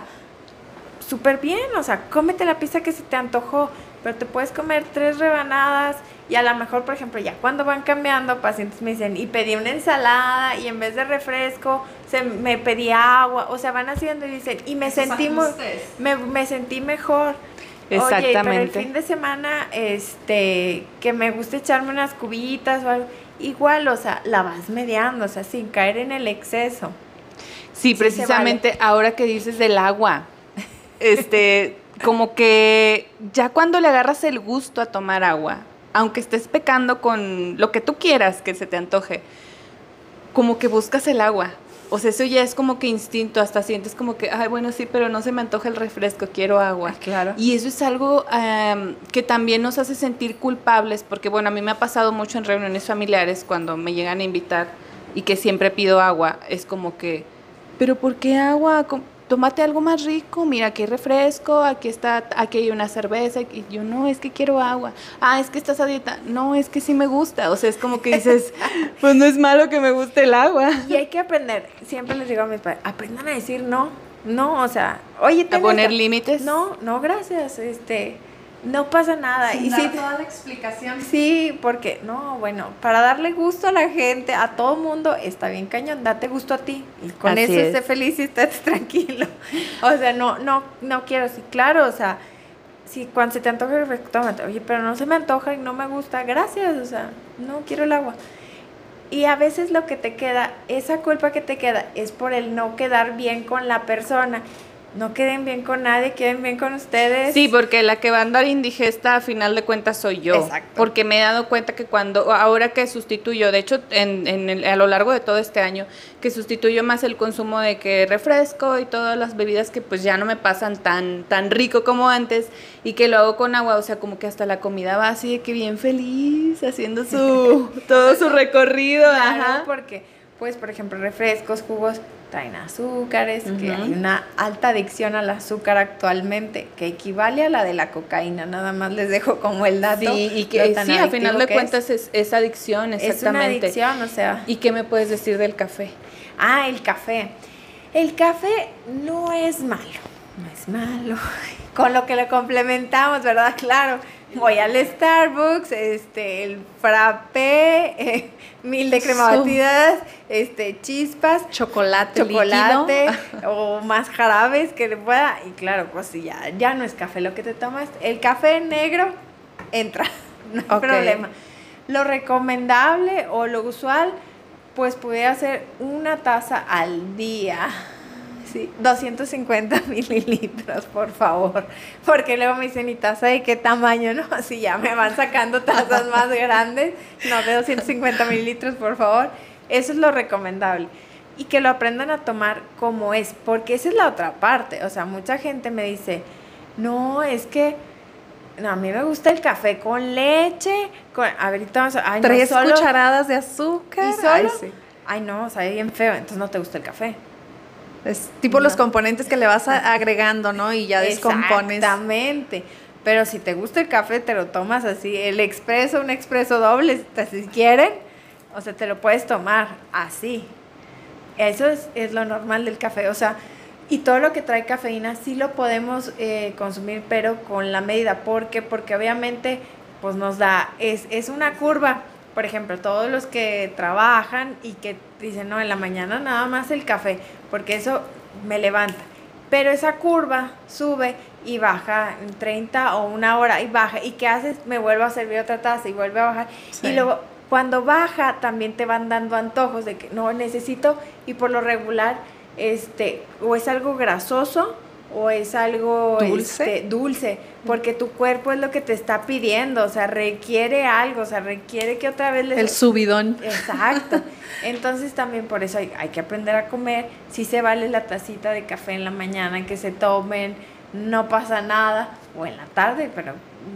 súper bien, o sea, cómete la pizza que se te antojó, pero te puedes comer tres rebanadas y a lo mejor, por ejemplo, ya cuando van cambiando, pacientes me dicen, y pedí una ensalada y en vez de refresco, se, me pedí agua, o sea, van haciendo y dicen, y me sentí, me, me sentí mejor. Exactamente. Oye, pero el fin de semana, este, que me gusta echarme unas cubitas o algo, igual, o sea, la vas mediando, o sea, sin caer en el exceso. Sí, precisamente ahora que dices del agua, este, como que ya cuando le agarras el gusto a tomar agua, aunque estés pecando con lo que tú quieras que se te antoje, como que buscas el agua. O sea, eso ya es como que instinto, hasta sientes como que, ay, bueno, sí, pero no se me antoja el refresco, quiero agua. claro. Y eso es algo que también nos hace sentir culpables, porque bueno, a mí me ha pasado mucho en reuniones familiares cuando me llegan a invitar y que siempre pido agua, es como que, pero ¿por qué agua? Tómate algo más rico, mira, aquí hay refresco, aquí está, aquí hay una cerveza, y yo no, es que quiero agua, ah, es que estás a dieta, no, es que sí me gusta, o sea, es como que dices, pues no es malo que me guste el agua. Y hay que aprender, siempre les digo a mis padres, aprendan a decir no, no, o sea, oye, a poner límites. No, no, gracias, este, no pasa nada. y dar toda la explicación. Sí, porque, no, bueno, para darle gusto a la gente, a todo mundo, está bien cañón, date gusto a ti. Y con eso esté feliz y estés tranquilo. O sea, no, no, no quiero, sí, claro, o sea, si cuando se te antoja el refresco, tómate. Oye, pero no se me antoja y no me gusta, gracias, o sea, no quiero el agua. Y a veces lo que te queda, esa culpa que te queda, es por el no quedar bien con la persona no queden bien con nadie, queden bien con ustedes. Sí, porque la que va a andar indigesta a final de cuentas soy yo. Exacto. Porque me he dado cuenta que cuando, ahora que sustituyo, de hecho en, en a lo largo de todo este año, que sustituyo más el consumo de que refresco y todas las bebidas que pues ya no me pasan tan, tan rico como antes y que lo hago con agua, o sea, como que hasta la comida va así de que bien feliz, haciendo su, todo su recorrido. Ajá. Porque, pues, por ejemplo, refrescos, jugos, traen azúcares, que hay una alta adicción al azúcar actualmente, que equivale a la de la cocaína, nada más les dejo como el dato. Sí, y que sí, a final de cuentas es. es. adicción, exactamente. Es una adicción, o sea. ¿Y qué me puedes decir del café? Ah, el café. El café no es malo, no es malo. Con lo que le complementamos, ¿verdad? Claro voy al Starbucks, este, el frappé, eh, mil de crema batidas, este, chispas, chocolate, chocolate o más jarabes que le pueda. Y claro, pues ya, ya no es café lo que te tomas. El café negro entra, no hay problema. Lo recomendable o lo usual, pues puede hacer una taza al día 250 mililitros, por favor. Porque luego me dicen, ¿y taza de qué tamaño? No, así ya me van sacando tazas más grandes. No, de 250 mililitros, por favor. Eso es lo recomendable. Y que lo aprendan a tomar como es, porque esa es la otra parte. O sea, mucha gente me dice, no, es que no, a mí me gusta el café con leche, con, a ver, vamos a, Tres cucharadas de azúcar. ¿Y solo? Ay, ay, no, sabe bien feo, entonces no te gusta el café. Es tipo los componentes que le vas agregando, ¿no? Y ya descompones. Exactamente. Pero si te gusta el café, te lo tomas así. El expreso, un expreso doble, si quieren. O sea, te lo puedes tomar así. Eso es, es lo normal del café. O sea, y todo lo que trae cafeína sí lo podemos eh, consumir, pero con la medida. ¿Por qué? Porque obviamente, pues nos da, es, es una curva por ejemplo, todos los que trabajan y que dicen, no, en la mañana nada más el café, porque eso me levanta. Pero esa curva sube y baja en 30 o una hora y baja. ¿Y qué haces? Me vuelvo a servir otra taza y vuelve a bajar. Y luego, cuando baja, también te van dando antojos de que no necesito y por lo regular, este, o es algo grasoso o es algo dulce, este, dulce porque tu cuerpo es lo que te está pidiendo, o sea, requiere algo, o sea, requiere que otra vez El subidón. Exacto. Entonces también por eso hay, que aprender a comer, si se vale la tacita de café en la mañana que se tomen, no pasa nada, o en la tarde, pero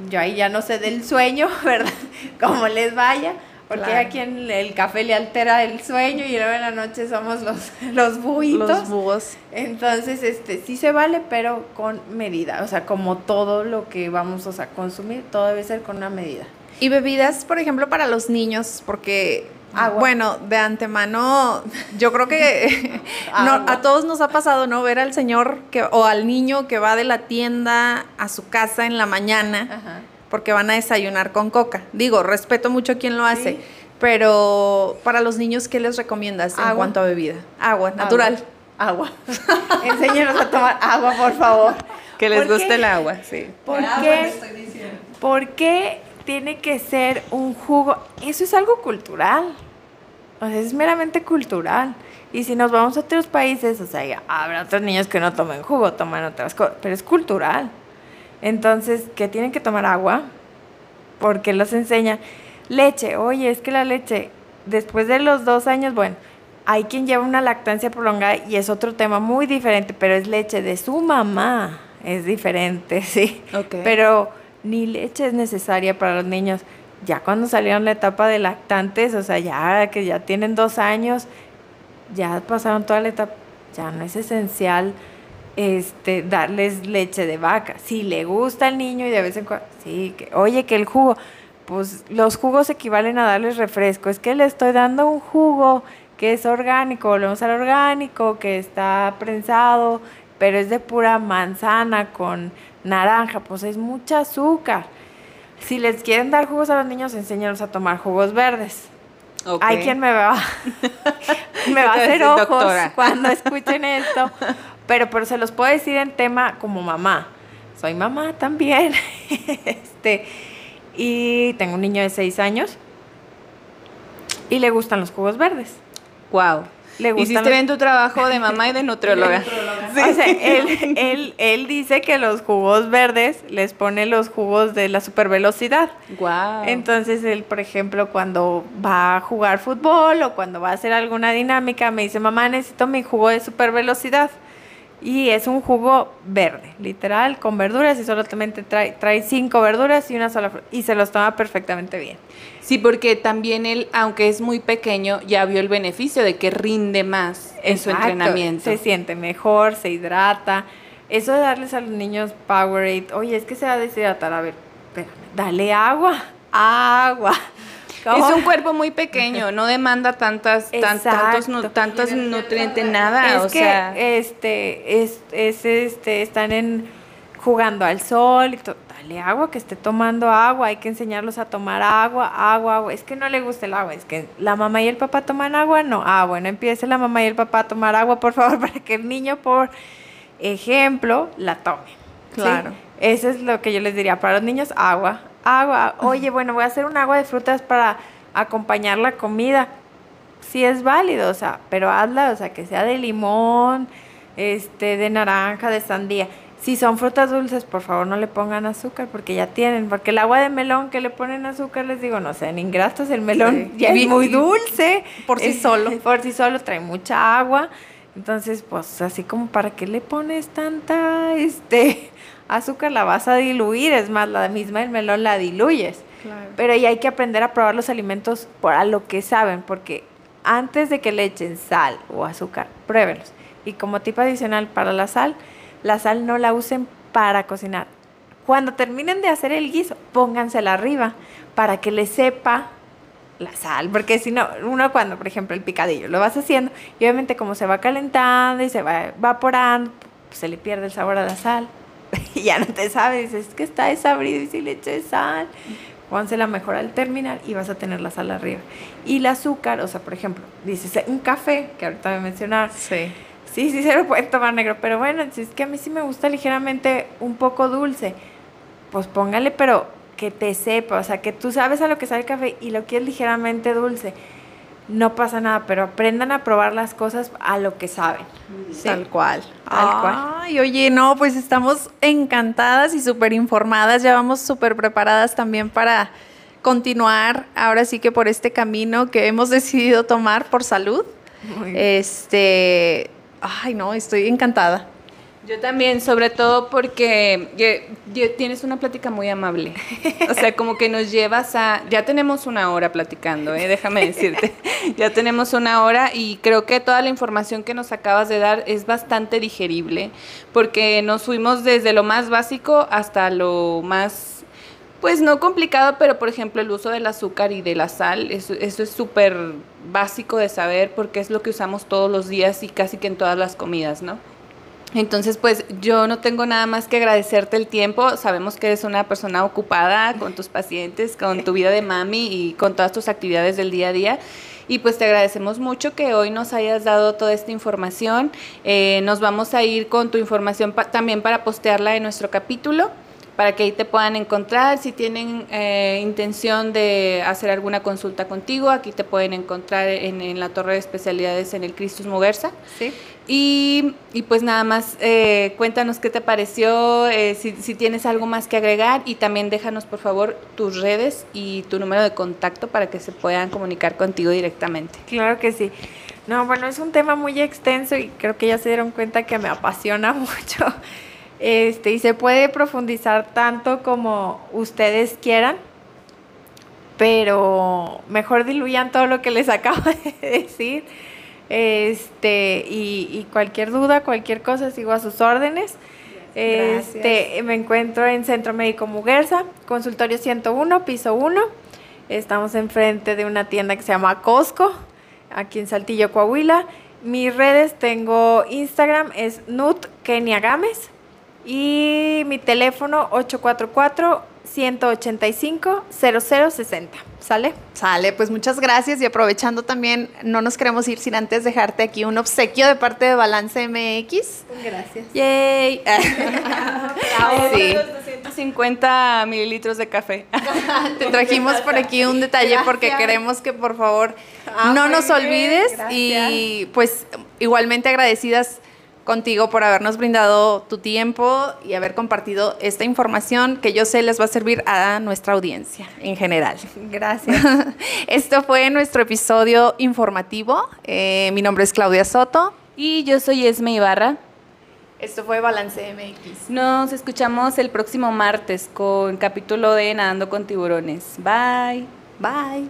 yo ahí ya no sé del sueño, ¿verdad? Como les vaya, porque a quien el café le altera el sueño y luego en la noche somos los, los buitos. Los búhos. Entonces, este, sí se vale, pero con medida. O sea, como todo lo que vamos a consumir, todo debe ser con una medida. Y bebidas, por ejemplo, para los niños, porque Bueno, de antemano, yo creo que a todos nos ha pasado, ¿no? Ver al señor que, o al niño que va de la tienda a su casa en la mañana. Ajá porque van a desayunar con coca. Digo, respeto mucho a quien lo hace, pero para los niños, ¿qué les recomiendas en cuanto a bebida? Agua, natural. Agua. Enséñanos a tomar agua, por favor. Que les guste el agua, sí. ¿Por qué? ¿Por qué tiene que ser un jugo. Eso es algo cultural. O sea, es meramente cultural. Y si nos vamos a otros países, o sea, ya habrá otros niños que no tomen jugo, toman otras cosas, pero es cultural. Entonces, ¿qué tienen que tomar agua? Porque los enseña leche. Oye, es que la leche, después de los dos años, bueno, hay quien lleva una lactancia prolongada y es otro tema muy diferente, pero es leche de su mamá. Es diferente, sí. Pero ni leche es necesaria para los niños. Ya cuando salieron la etapa de lactantes, o sea, ya que ya tienen dos años, ya pasaron toda la etapa, ya no es esencial este, darles leche de vaca. Si le gusta al niño y de vez en cuando, sí, que, oye, que el jugo, pues los jugos equivalen a darles refresco. Es que le estoy dando un jugo que es orgánico, volvemos al orgánico, que está prensado, pero es de pura manzana con naranja, pues es mucha azúcar. Si les quieren dar jugos a los niños, enséñalos a tomar jugos verdes. Hay quien me va, me va a hacer ojos cuando escuchen esto, pero, pero se los puedo decir en tema como mamá. Soy mamá también. este, y tengo un niño de seis años y le gustan los jugos verdes. Wow. Le Hiciste bien tu trabajo de mamá y de nutrióloga. él, él, dice que los jugos verdes les pone los jugos de la supervelocidad. Wow. Entonces él, por ejemplo, cuando va a jugar fútbol o cuando va a hacer alguna dinámica, me dice, mamá, necesito mi jugo de supervelocidad. Y es un jugo verde, literal, con verduras y solamente trae, trae cinco verduras y una sola y se los toma perfectamente bien. Sí, porque también él, aunque es muy pequeño, ya vio el beneficio de que rinde más en su entrenamiento. Se siente mejor, se hidrata. Eso de darles a los niños Powerade, oye, es que se va a deshidratar, a ver, espérame, dale agua, agua. Es un cuerpo muy pequeño, no demanda tantas, tantos, tantos nutrientes, nada. Es o que sea. este, es, es, este, están en jugando al sol y Dale agua, que esté tomando agua, hay que enseñarlos a tomar agua, agua, agua. Es que no le gusta el agua, es que la mamá y el papá toman agua, no. Ah, bueno, empiece la mamá y el papá a tomar agua, por favor, para que el niño, por ejemplo, la tome. Claro. Eso es lo que yo les diría. Para los niños, agua, agua. Oye, bueno, voy a hacer un agua de frutas para acompañar la comida. Sí es válido, o sea, pero hazla, o sea, que sea de limón, este, de naranja, de sandía. Si son frutas dulces, por favor no le pongan azúcar porque ya tienen, porque el agua de melón que le ponen azúcar, les digo, no sean ingratos, el melón ya es muy dulce. Por sí solo. Por sí solo trae mucha agua. Entonces, pues así como para qué le pones tanta, este, azúcar la vas a diluir, es más, la misma el melón la diluyes. Pero ahí hay que aprender a probar los alimentos por a lo que saben, porque antes de que le echen sal o azúcar, pruébenlos. Y como tipo adicional para la sal, la sal no la usen para cocinar. Cuando terminen de hacer el guiso, póngansela arriba para que le sepa la sal, porque si no, uno cuando, por ejemplo, el picadillo lo vas haciendo, y obviamente como se va calentando y se va evaporando, pues se le pierde el sabor a la sal. Y ya no te sabes, es que está desabrido y si le eché sal, la mejor al terminar y vas a tener la sal arriba. Y el azúcar, o sea, por ejemplo, dices un café, que ahorita voy a mencionar. Sí. Sí, sí se lo pueden tomar negro, pero bueno, si es que a mí sí me gusta ligeramente un poco dulce, pues póngale, pero que te sepa, o sea, que tú sabes a lo que sabe el café y lo quieres ligeramente dulce no pasa nada, pero aprendan a probar las cosas a lo que saben. Tal cual. Tal cual. Ay, oye, no, pues estamos encantadas y súper informadas, ya vamos súper preparadas también para continuar ahora sí que por este camino que hemos decidido tomar por salud. Este, ay, no, estoy encantada. Yo también, sobre todo porque tienes una plática muy amable. O sea, como que nos llevas a... Ya tenemos una hora platicando, ¿eh? déjame decirte. Ya tenemos una hora y creo que toda la información que nos acabas de dar es bastante digerible, porque nos fuimos desde lo más básico hasta lo más pues no complicado, pero por ejemplo el uso del azúcar y de la sal, eso, eso es súper básico de saber porque es lo que usamos todos los días y casi que en todas las comidas, ¿no? Entonces, pues yo no tengo nada más que agradecerte el tiempo. Sabemos que eres una persona ocupada con tus pacientes, con tu vida de mami y con todas tus actividades del día a día. Y pues te agradecemos mucho que hoy nos hayas dado toda esta información. Eh, nos vamos a ir con tu información también para postearla en nuestro capítulo para que ahí te puedan encontrar. Si tienen eh, intención de hacer alguna consulta contigo, aquí te pueden encontrar en, la Torre de Especialidades en el Cristus Muguerza. Sí. Y, pues nada más, eh, cuéntanos qué te pareció, eh, si, si, tienes algo más que agregar y también déjanos por favor tus redes y tu número de contacto para que se puedan comunicar contigo directamente. Claro que sí. No, bueno, es un tema muy extenso y creo que ya se dieron cuenta que me apasiona mucho. Este, y se puede profundizar tanto como ustedes quieran, pero mejor diluyan todo lo que les acabo de decir. Este, y, cualquier duda, cualquier cosa, sigo a sus órdenes. Este, me encuentro en Centro Médico Muguerza, consultorio 101, piso 1. Estamos enfrente de una tienda que se llama Costco, aquí en Saltillo, Coahuila. Mis redes tengo Instagram, es Nut Kenia Gámez. Y mi teléfono 844 185 0060. ¿Sale? Sale, pues muchas gracias y aprovechando también, no nos queremos ir sin antes dejarte aquí un obsequio de parte de Balance MX. Gracias. Yay. sí. 250 mililitros de café. Te trajimos por aquí un detalle porque queremos que por favor ah, no nos olvides y pues igualmente agradecidas contigo por habernos brindado tu tiempo y haber compartido esta información que yo sé les va a servir a nuestra audiencia en general. Gracias. Esto fue nuestro episodio informativo. Eh, mi nombre es Claudia Soto. Y yo soy Esme Ibarra. Esto fue Balance MX. Nos escuchamos el próximo martes con capítulo de Nadando con Tiburones. Bye. Bye.